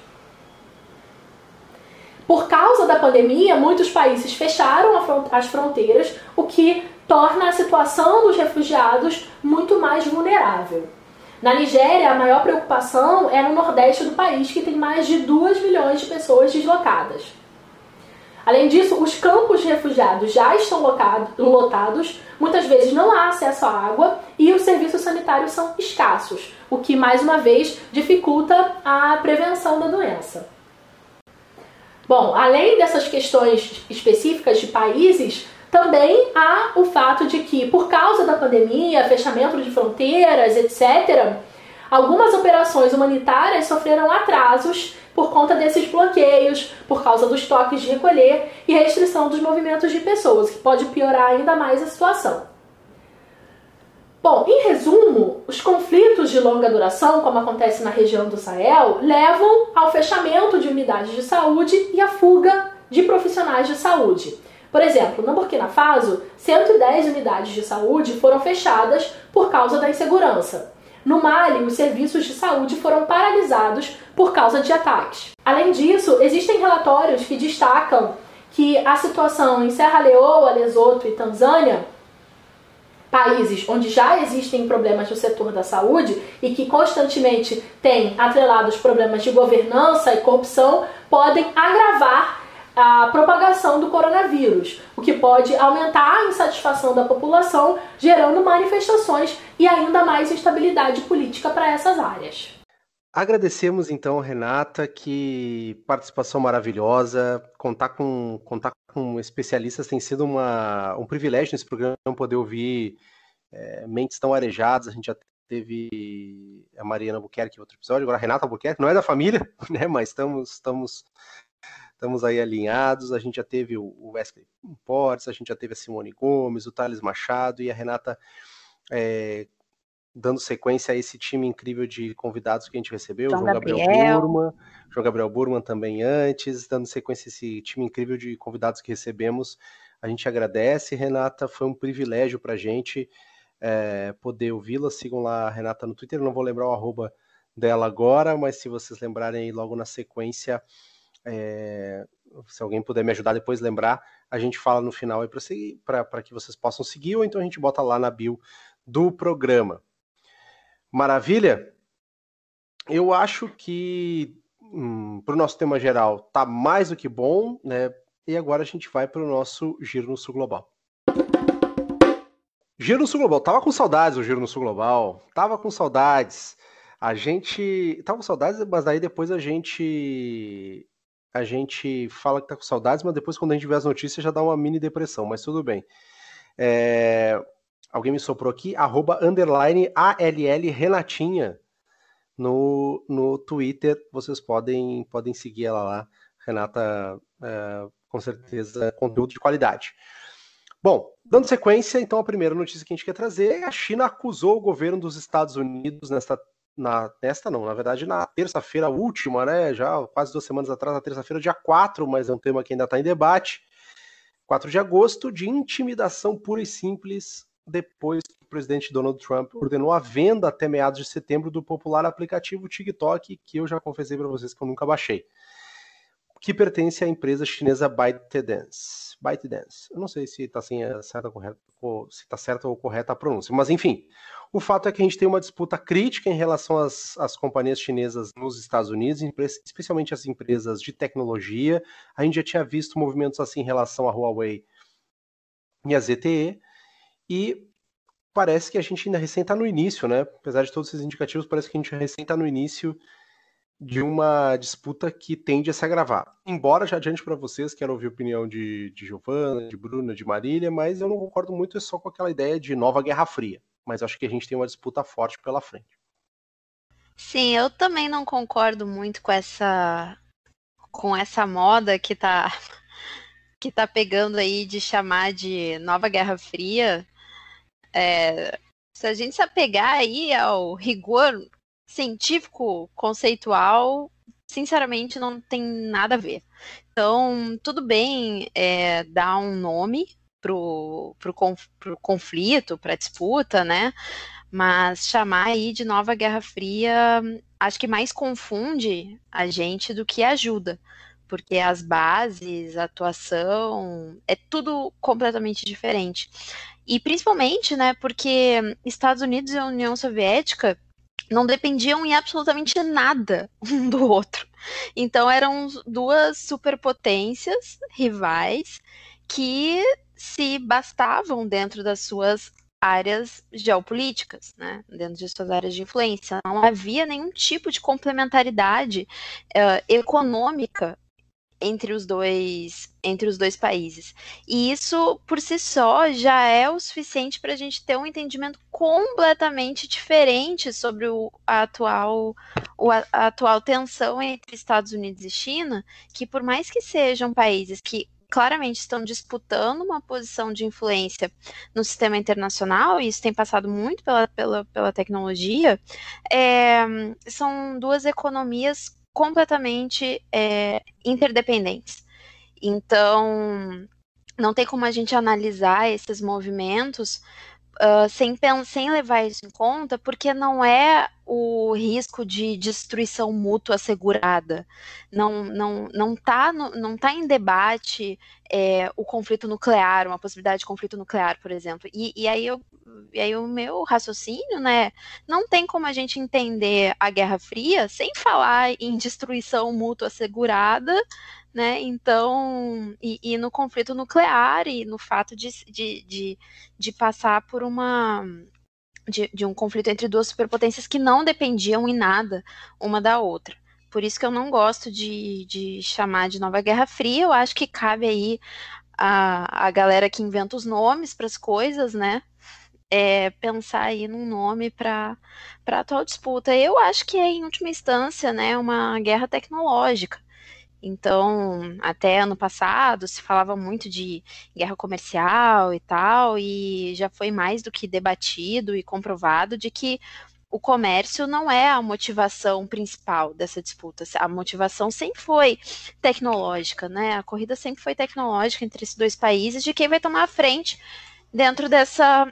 Speaker 5: Por causa da pandemia, muitos países fecharam as fronteiras, o que torna a situação dos refugiados muito mais vulnerável. Na Nigéria, a maior preocupação é no nordeste do país, que tem mais de 2 milhões de pessoas deslocadas. Além disso, os campos de refugiados já estão lotados, muitas vezes não há acesso à água e os serviços sanitários são escassos, o que mais uma vez dificulta a prevenção da doença. Bom, além dessas questões específicas de países, também há o fato de que, por causa da pandemia, fechamento de fronteiras, etc., algumas operações humanitárias sofreram atrasos por conta desses bloqueios, por causa dos toques de recolher e restrição dos movimentos de pessoas, que pode piorar ainda mais a situação. Bom, em resumo, os conflitos de longa duração, como acontece na região do Sahel, levam ao fechamento de unidades de saúde e à fuga de profissionais de saúde. Por exemplo, no Burkina Faso, 110 unidades de saúde foram fechadas por causa da insegurança. No Mali, os serviços de saúde foram paralisados por causa de ataques. Além disso, existem relatórios que destacam que a situação em Serra Leoa, Lesoto e Tanzânia, países onde já existem problemas no setor da saúde e que constantemente têm atrelados problemas de governança e corrupção, podem agravar a propagação do coronavírus, o que pode aumentar a insatisfação da população, gerando manifestações e ainda mais instabilidade política para essas áreas.
Speaker 1: Agradecemos então, Renata, que participação maravilhosa. Contar com, contar com especialistas tem sido uma, um privilégio nesse programa poder ouvir é, mentes tão arejadas. A gente já teve a Mariana Albuquerque em outro episódio, agora a Renata Albuquerque, não é da família, né? Mas estamos, estamos estamos aí alinhados. A gente já teve o Wesley Portes, a gente já teve a Simone Gomes, o Thales Machado e a Renata é, dando sequência a esse time incrível de convidados que a gente recebeu, João, João Gabriel, Gabriel Burman, João Gabriel Burman também antes, dando sequência a esse time incrível de convidados que recebemos. A gente agradece, Renata, foi um privilégio para a gente é, poder ouvi-la. Sigam lá a Renata no Twitter, não vou lembrar o arroba dela agora, mas se vocês lembrarem aí logo na sequência, é, se alguém puder me ajudar depois lembrar, a gente fala no final para que vocês possam seguir, ou então a gente bota lá na bio do programa. Maravilha? Eu acho que hum, para o nosso tema geral tá mais do que bom, né? E agora a gente vai para o nosso Giro no Sul Global. Giro no Sul Global. Tava com saudades o Giro no Sul Global. Tava com saudades. A gente. Tava com saudades, mas aí depois a gente a gente fala que tá com saudades, mas depois quando a gente vê as notícias já dá uma mini depressão, mas tudo bem. É... Alguém me soprou aqui, arroba underline ALL Renatinha no, no Twitter. Vocês podem, podem seguir ela lá. Renata, é, com certeza, conteúdo de qualidade. Bom, dando sequência, então a primeira notícia que a gente quer trazer é a China acusou o governo dos Estados Unidos nesta na nesta não, na verdade na terça-feira última, né, já quase duas semanas atrás, na terça-feira, dia 4, mas é um tema que ainda está em debate, 4 de agosto, de intimidação pura e simples, depois presidente Donald Trump ordenou a venda até meados de setembro do popular aplicativo TikTok, que eu já confessei para vocês que eu nunca baixei, que pertence à empresa chinesa ByteDance. ByteDance. Eu não sei se está assim, é certa, se está certa ou correta a pronúncia, mas enfim, o fato é que a gente tem uma disputa crítica em relação às, às companhias chinesas nos Estados Unidos, especialmente as empresas de tecnologia. A gente já tinha visto movimentos assim em relação à Huawei e à ZTE, e parece que a gente ainda recém está no início, né? Apesar de todos esses indicativos, parece que a gente recém está no início de uma disputa que tende a se agravar. Embora já adiante para vocês, quero ouvir a opinião de, de Giovana, de Bruna, de Marília, mas eu não concordo muito só com aquela ideia de nova Guerra Fria mas acho que a gente tem uma disputa forte pela frente.
Speaker 3: Sim, eu também não concordo muito com essa com essa moda que tá que tá pegando aí de chamar de nova Guerra Fria. É, se a gente se apegar aí ao rigor científico conceitual, sinceramente, não tem nada a ver. Então, tudo bem é, dar um nome pro, pro, pro conflito, para disputa, né? Mas chamar aí de nova Guerra Fria, acho que mais confunde a gente do que ajuda, porque as bases, a atuação, é tudo completamente diferente. E principalmente, né, porque Estados Unidos e União Soviética não dependiam em absolutamente nada um do outro. Então eram duas superpotências rivais que se bastavam dentro das suas áreas geopolíticas, né, dentro de suas áreas de influência. Não havia nenhum tipo de complementaridade uh, econômica entre os dois entre os dois países. E isso por si só já é o suficiente para a gente ter um entendimento completamente diferente sobre o, a atual o, a, atual tensão entre Estados Unidos e China, que por mais que sejam países que claramente estão disputando uma posição de influência no sistema internacional, e isso tem passado muito pela, pela, pela tecnologia, é, são duas economias completamente é, interdependentes. Então, não tem como a gente analisar esses movimentos uh, sem, sem levar isso em conta, porque não é o risco de destruição mútua assegurada. Não não não está não tá em debate é, o conflito nuclear, uma possibilidade de conflito nuclear, por exemplo. E, e aí eu e aí o meu raciocínio, né, não tem como a gente entender a Guerra Fria sem falar em destruição mútua assegurada, né? Então, e, e, no conflito nuclear e no fato de, de, de, de passar por uma. De, de um conflito entre duas superpotências que não dependiam em nada uma da outra. Por isso que eu não gosto de, de chamar de Nova Guerra Fria. Eu acho que cabe aí a, a galera que inventa os nomes para as coisas, né? É, pensar aí num nome para a atual disputa. Eu acho que é, em última instância, né, uma guerra tecnológica. Então, até ano passado se falava muito de guerra comercial e tal, e já foi mais do que debatido e comprovado de que o comércio não é a motivação principal dessa disputa. A motivação sempre foi tecnológica, né? A corrida sempre foi tecnológica entre esses dois países de quem vai tomar a frente dentro dessa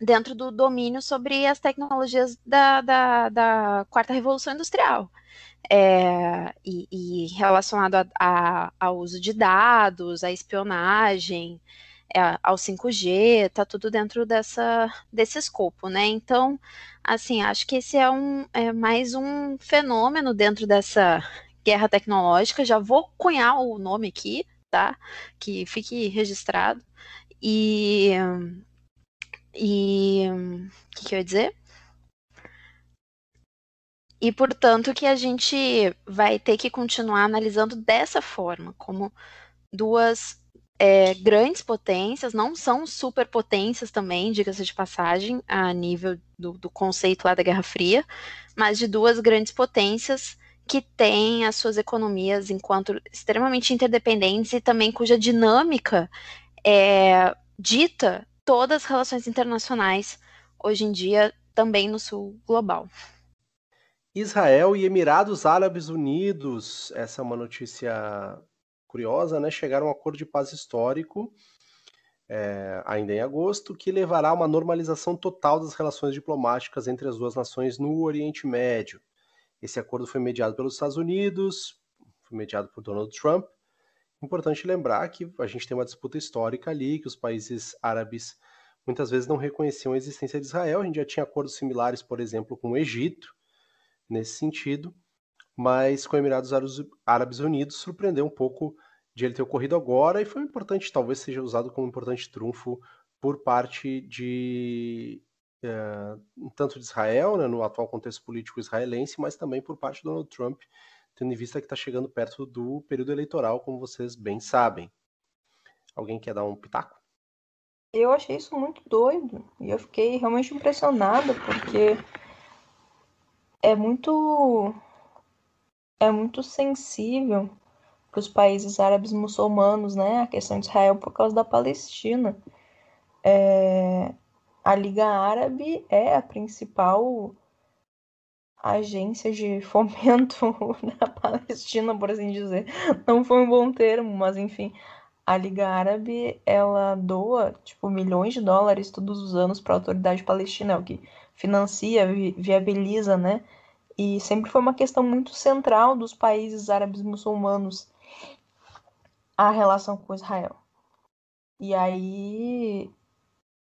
Speaker 3: dentro do domínio sobre as tecnologias da, da, da quarta revolução industrial é, e, e, relacionado a, a, ao uso de dados, à espionagem, é, ao 5G, tá tudo dentro dessa, desse escopo, né? Então, assim, acho que esse é, um, é mais um fenômeno dentro dessa guerra tecnológica. Já vou cunhar o nome aqui, tá? Que fique registrado. E. E. O que, que eu ia dizer? E, portanto, que a gente vai ter que continuar analisando dessa forma, como duas é, grandes potências, não são superpotências também, diga-se de passagem, a nível do, do, conceito lá da Guerra Fria, mas de duas grandes potências que têm as suas economias enquanto extremamente interdependentes e também cuja dinâmica é, dita todas as relações internacionais hoje em dia também no sul global.
Speaker 1: Israel e Emirados Árabes Unidos, essa é uma notícia curiosa, né? Chegaram a um acordo de paz histórico, é, ainda em agosto, que levará a uma normalização total das relações diplomáticas entre as duas nações no Oriente Médio. Esse acordo foi mediado pelos Estados Unidos, foi mediado por Donald Trump. Importante lembrar que a gente tem uma disputa histórica ali, que os países árabes muitas vezes não reconheciam a existência de Israel. A gente já tinha acordos similares, por exemplo, com o Egito nesse sentido, mas com Emirados Árabes Unidos surpreendeu um pouco de ele ter ocorrido agora e foi importante, talvez seja usado como um importante trunfo por parte de é, tanto de Israel, né, no atual contexto político israelense, mas também por parte de Donald Trump, tendo em vista que está chegando perto do período eleitoral, como vocês bem sabem. Alguém quer dar um pitaco?
Speaker 4: Eu achei isso muito doido e eu fiquei realmente impressionada porque é muito é muito sensível para os países árabes muçulmanos, né? A questão de Israel por causa da Palestina. É, a Liga Árabe é a principal agência de fomento na Palestina, por assim dizer. Não foi um bom termo, mas enfim, a Liga Árabe, ela doa, tipo, milhões de dólares todos os anos para a autoridade palestina, é o que financia, vi viabiliza, né? E sempre foi uma questão muito central dos países árabes muçulmanos a relação com Israel. E aí,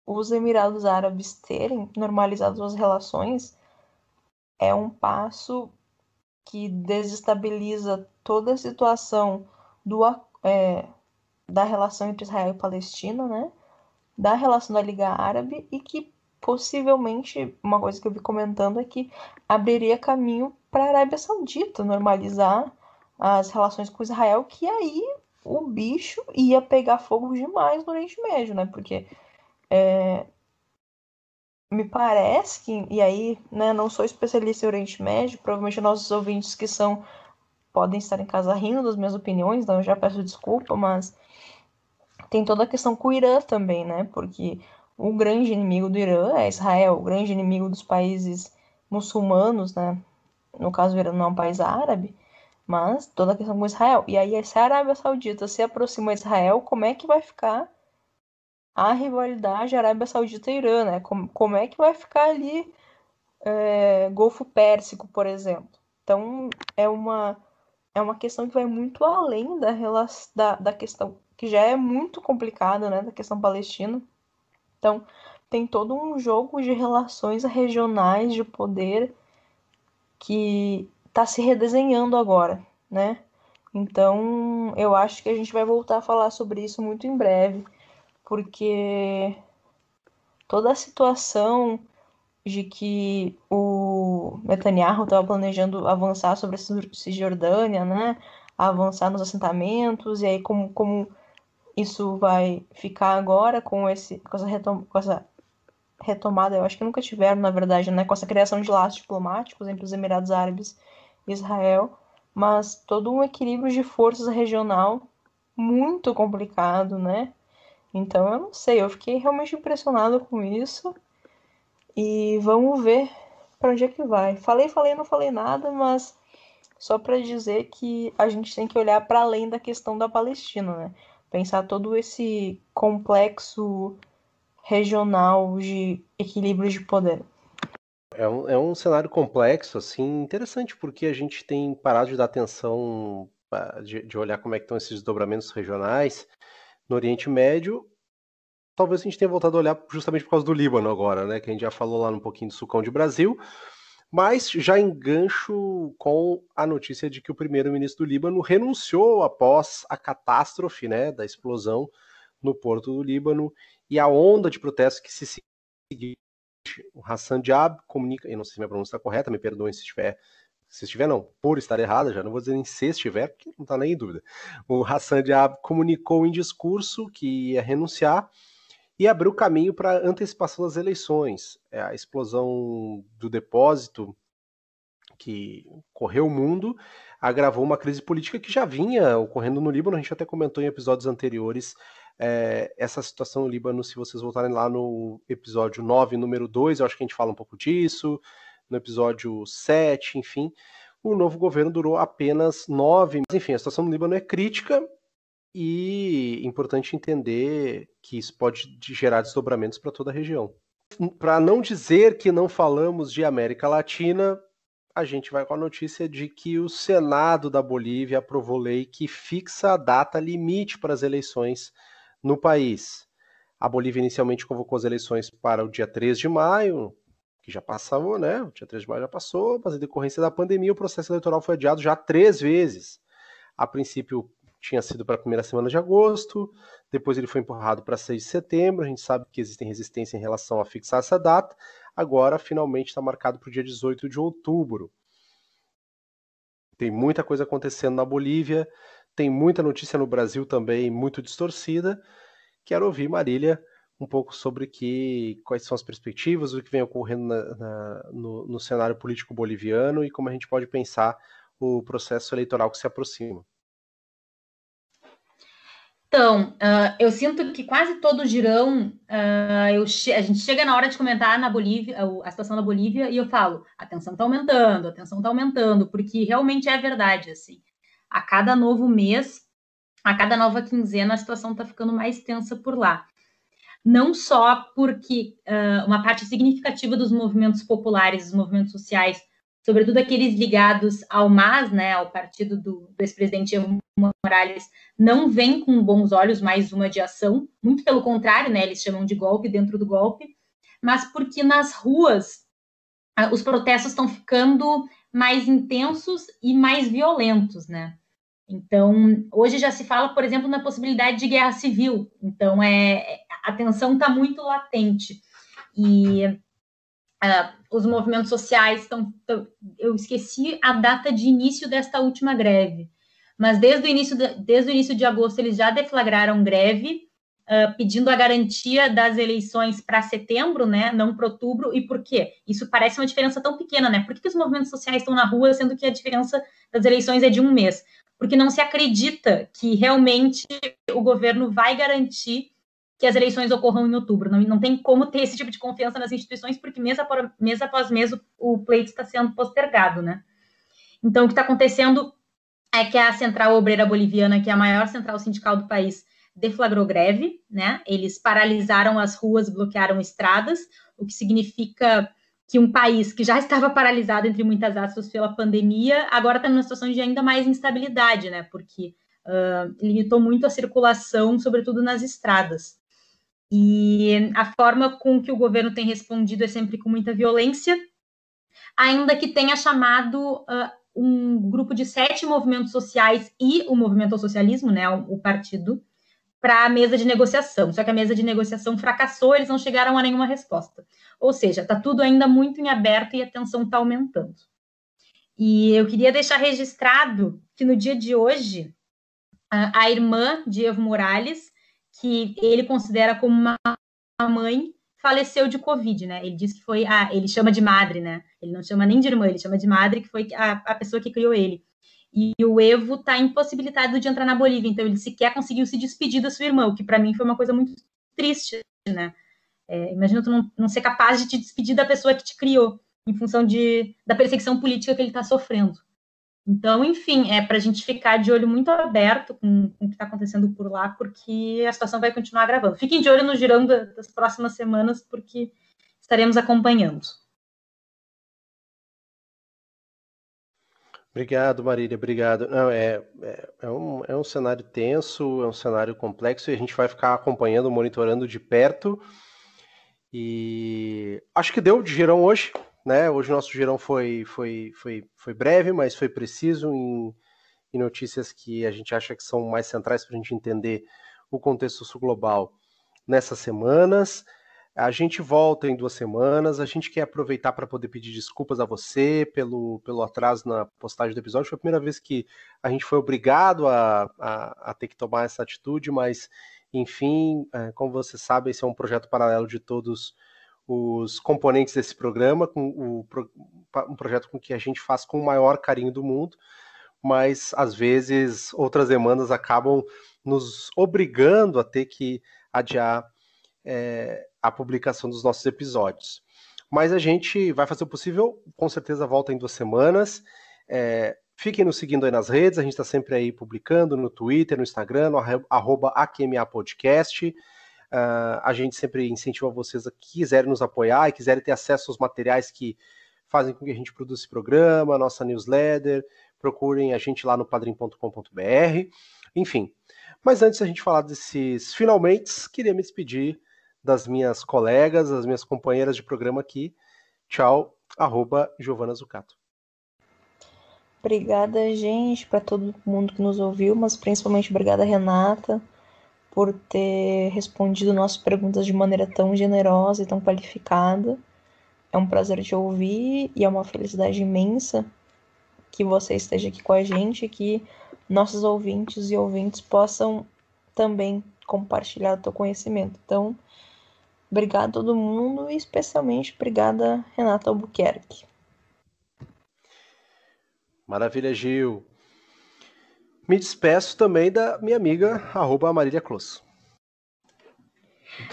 Speaker 4: os Emirados Árabes terem normalizado suas relações é um passo que desestabiliza toda a situação do, é, da relação entre Israel e Palestina, né? Da relação da Liga Árabe e que possivelmente, uma coisa que eu vi comentando é que abriria caminho para a Arábia Saudita normalizar as relações com Israel, que aí o bicho ia pegar fogo demais no Oriente Médio, né? Porque é, me parece que, e aí, né, não sou especialista em Oriente Médio, provavelmente nossos ouvintes que são podem estar em casa rindo das minhas opiniões, então eu já peço desculpa, mas tem toda a questão com o Irã também, né? Porque o grande inimigo do Irã é Israel, o grande inimigo dos países muçulmanos, né? No caso, o Irã não é um país árabe, mas toda a questão com Israel. E aí, se a Arábia Saudita se aproxima de Israel, como é que vai ficar a rivalidade Arábia Saudita e Irã, né? Como, como é que vai ficar ali é, Golfo Pérsico, por exemplo? Então, é uma, é uma questão que vai muito além da, da, da questão, que já é muito complicada, né? Da questão palestina. Então, tem todo um jogo de relações regionais de poder que está se redesenhando agora, né? Então, eu acho que a gente vai voltar a falar sobre isso muito em breve, porque toda a situação de que o Netanyahu estava planejando avançar sobre a Cisjordânia, né? Avançar nos assentamentos, e aí como, como isso vai ficar agora com, esse, com, essa, retom com essa retomada, eu acho que nunca tiveram, na verdade, né, com essa criação de laços diplomáticos entre os Emirados Árabes e Israel, mas todo um equilíbrio de forças regional muito complicado, né? Então eu não sei, eu fiquei realmente impressionado com isso e vamos ver para onde é que vai. Falei, falei, não falei nada, mas só para dizer que a gente tem que olhar para além da questão da Palestina, né? Pensar todo esse complexo regional de equilíbrio de poder.
Speaker 1: É um, é um cenário complexo, assim, interessante, porque a gente tem parado de dar atenção, ah, de, de olhar como é que estão esses desdobramentos regionais no Oriente Médio. Talvez a gente tenha voltado a olhar justamente por causa do Líbano agora, né? Que a gente já falou lá um pouquinho do sucão de Brasil. Mas já engancho com a notícia de que o primeiro-ministro do Líbano renunciou após a catástrofe né, da explosão no porto do Líbano e a onda de protestos que se seguiu. O Hassan Diab comunica, eu não sei se minha pronúncia está correta, me perdoem se estiver, se estiver não, por estar errada, já não vou dizer nem se estiver, porque não está nem em dúvida. O Hassan Diab comunicou em discurso que ia renunciar e abriu caminho para a antecipação das eleições. É, a explosão do depósito que correu o mundo agravou uma crise política que já vinha ocorrendo no Líbano. A gente até comentou em episódios anteriores é, essa situação no Líbano. Se vocês voltarem lá no episódio 9, número 2, eu acho que a gente fala um pouco disso. No episódio 7, enfim. O novo governo durou apenas nove. Enfim, a situação no Líbano é crítica e importante entender que isso pode gerar desdobramentos para toda a região. Para não dizer que não falamos de América Latina, a gente vai com a notícia de que o Senado da Bolívia aprovou lei que fixa a data limite para as eleições no país. A Bolívia inicialmente convocou as eleições para o dia 3 de maio, que já passou, né? O dia 3 de maio já passou, mas em decorrência da pandemia, o processo eleitoral foi adiado já três vezes. A princípio, tinha sido para a primeira semana de agosto, depois ele foi empurrado para 6 de setembro. A gente sabe que existem resistência em relação a fixar essa data. Agora, finalmente, está marcado para o dia 18 de outubro. Tem muita coisa acontecendo na Bolívia, tem muita notícia no Brasil também, muito distorcida. Quero ouvir, Marília, um pouco sobre que, quais são as perspectivas, o que vem ocorrendo na, na, no, no cenário político boliviano e como a gente pode pensar o processo eleitoral que se aproxima.
Speaker 2: Então, uh, eu sinto que quase todo girão, uh, eu a gente chega na hora de comentar na Bolívia, a situação da Bolívia, e eu falo, a tensão está aumentando, a tensão está aumentando, porque realmente é verdade, assim. A cada novo mês, a cada nova quinzena, a situação está ficando mais tensa por lá. Não só porque uh, uma parte significativa dos movimentos populares, dos movimentos sociais, sobretudo aqueles ligados ao MAS, né, ao partido do, do ex-presidente Evo Morales, não vem com bons olhos mais uma de ação, muito pelo contrário, né, eles chamam de golpe dentro do golpe, mas porque nas ruas os protestos estão ficando mais intensos e mais violentos, né? Então, hoje já se fala, por exemplo, na possibilidade de guerra civil. Então, é, a tensão está muito latente. E uh, os movimentos sociais estão. Eu esqueci a data de início desta última greve, mas desde o início de, desde o início de agosto eles já deflagraram greve, uh, pedindo a garantia das eleições para setembro, né, não para outubro. E por quê? Isso parece uma diferença tão pequena, né? Por que, que os movimentos sociais estão na rua, sendo que a diferença das eleições é de um mês? porque não se acredita que realmente o governo vai garantir que as eleições ocorram em outubro. Não, não tem como ter esse tipo de confiança nas instituições, porque mês após mês, após mês o, o pleito está sendo postergado, né? Então, o que está acontecendo é que a Central Obreira Boliviana, que é a maior central sindical do país, deflagrou greve, né? Eles paralisaram as ruas, bloquearam estradas, o que significa que um país que já estava paralisado, entre muitas aspas, pela pandemia, agora está numa situação de ainda mais instabilidade, né? Porque uh, limitou muito a circulação, sobretudo nas estradas. E a forma com que o governo tem respondido é sempre com muita violência, ainda que tenha chamado uh, um grupo de sete movimentos sociais e o movimento ao socialismo, né, o, o partido, para a mesa de negociação. Só que a mesa de negociação fracassou, eles não chegaram a nenhuma resposta. Ou seja, está tudo ainda muito em aberto e a tensão está aumentando. E eu queria deixar registrado que no dia de hoje, a, a irmã de Evo Morales, que ele considera como uma mãe, faleceu de Covid, né? Ele diz que foi, ele chama de madre, né? Ele não chama nem de irmã, ele chama de madre, que foi a, a pessoa que criou ele. E o Evo está impossibilitado de entrar na Bolívia, então ele sequer conseguiu se despedir da sua irmã, o que para mim foi uma coisa muito triste, né? É, imagina tu não, não, ser capaz de te despedir da pessoa que te criou, em função de, da perseguição política que ele está sofrendo. Então, enfim, é para a gente ficar de olho muito aberto com, com o que está acontecendo por lá, porque a situação vai continuar gravando. Fiquem de olho no girão da, das próximas semanas, porque estaremos acompanhando.
Speaker 1: Obrigado, Marília, obrigado. Não, é, é, é, um, é um cenário tenso, é um cenário complexo e a gente vai ficar acompanhando, monitorando de perto. E acho que deu de girão hoje, né? Hoje o nosso girão foi, foi, foi, foi breve, mas foi preciso em, em notícias que a gente acha que são mais centrais para a gente entender o contexto sul global nessas semanas. A gente volta em duas semanas. A gente quer aproveitar para poder pedir desculpas a você pelo, pelo atraso na postagem do episódio. Foi a primeira vez que a gente foi obrigado a, a, a ter que tomar essa atitude, mas enfim, é, como você sabe, esse é um projeto paralelo de todos os componentes desse programa, com o, um projeto com que a gente faz com o maior carinho do mundo, mas às vezes outras demandas acabam nos obrigando a ter que adiar é, a publicação dos nossos episódios. Mas a gente vai fazer o possível, com certeza volta em duas semanas. É, Fiquem nos seguindo aí nas redes, a gente está sempre aí publicando no Twitter, no Instagram, no arroba AQMA Podcast. Uh, a gente sempre incentiva vocês a quiserem nos apoiar e quiserem ter acesso aos materiais que fazem com que a gente produza esse programa, nossa newsletter, procurem a gente lá no padrim.com.br, enfim. Mas antes da gente falar desses finalmente, queria me despedir das minhas colegas, das minhas companheiras de programa aqui. Tchau, arroba Giovana Zucato.
Speaker 4: Obrigada, gente, para todo mundo que nos ouviu, mas principalmente obrigada, Renata, por ter respondido nossas perguntas de maneira tão generosa e tão qualificada. É um prazer te ouvir e é uma felicidade imensa que você esteja aqui com a gente e que nossos ouvintes e ouvintes possam também compartilhar o teu conhecimento. Então, obrigado a todo mundo e especialmente obrigada, Renata Albuquerque.
Speaker 1: Maravilha, Gil. Me despeço também da minha amiga, arroba Marília Close.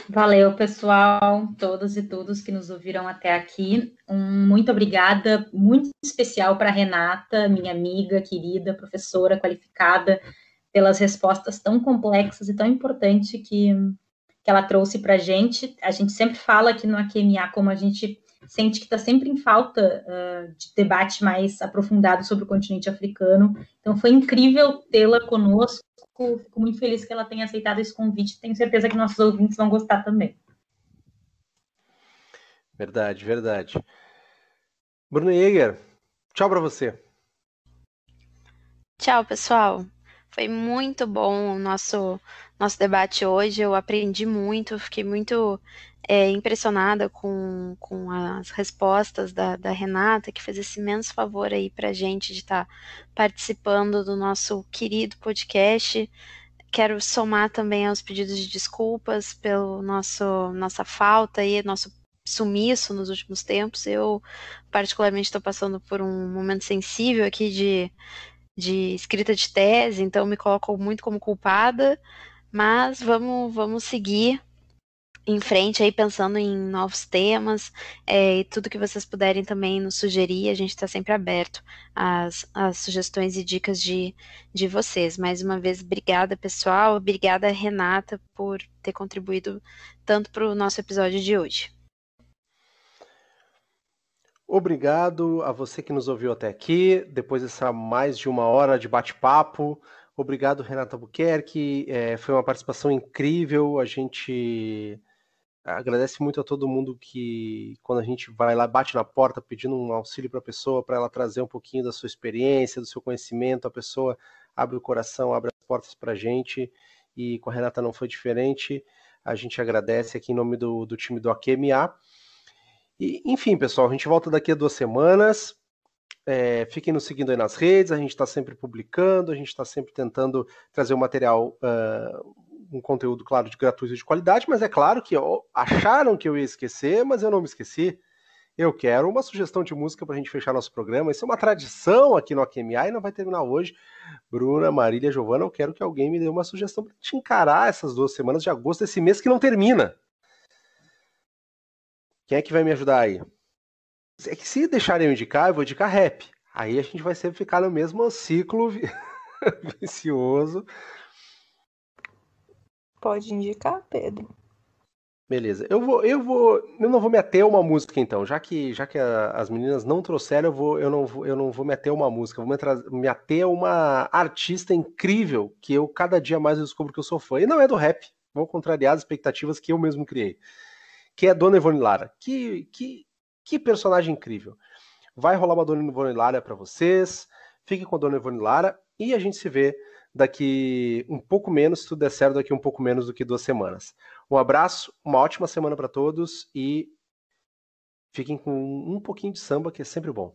Speaker 2: Valeu, pessoal, todos e todos que nos ouviram até aqui. Um muito obrigada, muito especial para Renata, minha amiga, querida, professora qualificada, pelas respostas tão complexas e tão importantes que, que ela trouxe para a gente. A gente sempre fala aqui no AQMA como a gente sente que está sempre em falta uh, de debate mais aprofundado sobre o continente africano. Então, foi incrível tê-la conosco. Fico muito feliz que ela tenha aceitado esse convite. Tenho certeza que nossos ouvintes vão gostar também.
Speaker 1: Verdade, verdade. Bruno Jäger, tchau para você.
Speaker 3: Tchau, pessoal. Foi muito bom o nosso, nosso debate hoje. Eu aprendi muito, fiquei muito é, impressionada com, com as respostas da, da, Renata, que fez esse imenso favor aí para gente de estar tá participando do nosso querido podcast. Quero somar também aos pedidos de desculpas pelo nosso nossa falta e nosso sumiço nos últimos tempos. Eu particularmente estou passando por um momento sensível aqui de, de escrita de tese, então me coloco muito como culpada, mas vamos vamos seguir em frente aí pensando em novos temas é, e tudo que vocês puderem também nos sugerir, a gente está sempre aberto às, às, sugestões e dicas de, de vocês. Mais uma vez, obrigada pessoal, obrigada Renata por ter contribuído tanto para o nosso episódio de hoje.
Speaker 1: Obrigado a você que nos ouviu até aqui, depois dessa mais de uma hora de bate-papo. Obrigado, Renata Buquerque. É, foi uma participação incrível. A gente agradece muito a todo mundo que, quando a gente vai lá, bate na porta pedindo um auxílio para a pessoa, para ela trazer um pouquinho da sua experiência, do seu conhecimento, a pessoa abre o coração, abre as portas para a gente, e com a Renata não foi diferente. A gente agradece aqui em nome do, do time do AQMA. E, enfim, pessoal, a gente volta daqui a duas semanas. É, fiquem nos seguindo aí nas redes, a gente está sempre publicando, a gente está sempre tentando trazer o um material uh, um conteúdo, claro, de gratuito e de qualidade, mas é claro que acharam que eu ia esquecer, mas eu não me esqueci. Eu quero uma sugestão de música para a gente fechar nosso programa. Isso é uma tradição aqui no AQMA e não vai terminar hoje. Bruna, Marília, Giovana, eu quero que alguém me dê uma sugestão para te encarar essas duas semanas de agosto, esse mês que não termina. Quem é que vai me ajudar aí? É que se deixarem eu indicar, eu vou indicar rap. Aí a gente vai sempre ficar no mesmo ciclo vicioso
Speaker 4: Pode indicar, Pedro.
Speaker 1: Beleza. Eu vou, eu vou, eu não vou me ater a uma música então, já que já que a, as meninas não trouxeram, eu vou, eu não vou, eu não vou me ater a uma música, eu vou me, ater a uma artista incrível que eu cada dia mais descubro que eu sou fã. E não é do rap, vou contrariar as expectativas que eu mesmo criei. Que é Dona Ivone Lara. Que que que personagem incrível. Vai rolar uma Dona Ivone Lara para vocês. Fique com a Dona Ivone Lara e a gente se vê daqui um pouco menos, se tudo der certo, daqui um pouco menos do que duas semanas. Um abraço, uma ótima semana para todos e fiquem com um pouquinho de samba, que é sempre bom.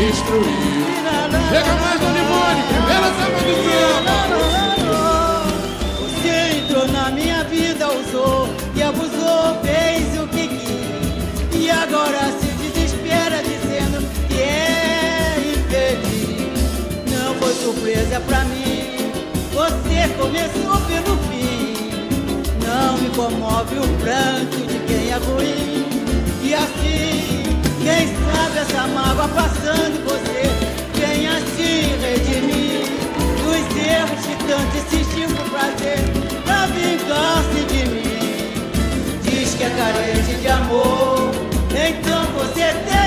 Speaker 6: Destruiu. Chega mais, Dona Ivone, primeira samba
Speaker 7: do Você entrou na minha vida, usou e abusou, fez o que quis. E agora se desespera dizendo que é infeliz. Não foi surpresa pra mim. Você começou pelo não me comove o pranto de quem é ruim. E assim, quem sabe essa mágoa passando em você venha se assim, redimir dos erros que tanto insistiu
Speaker 8: com prazer pra vingar-se de mim.
Speaker 7: Diz que é carente de amor, então você tem.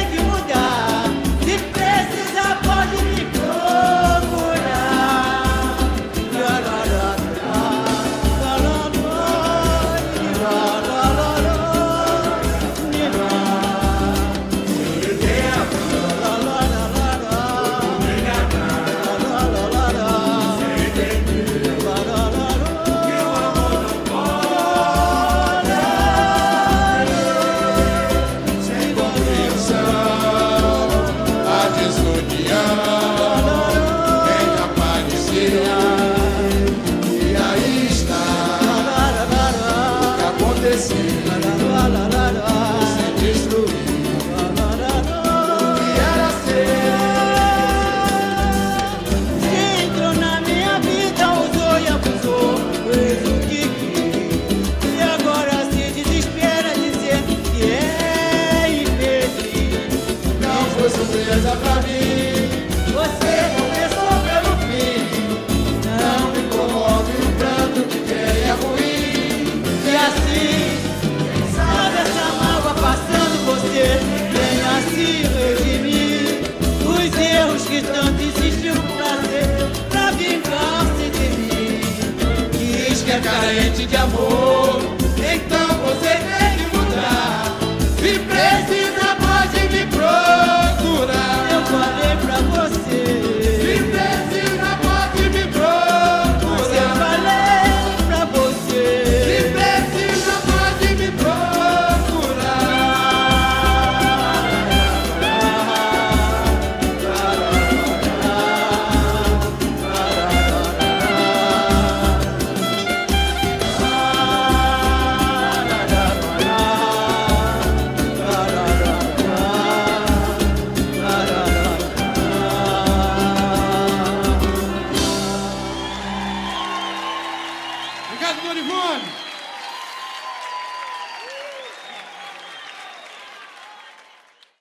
Speaker 7: Amor.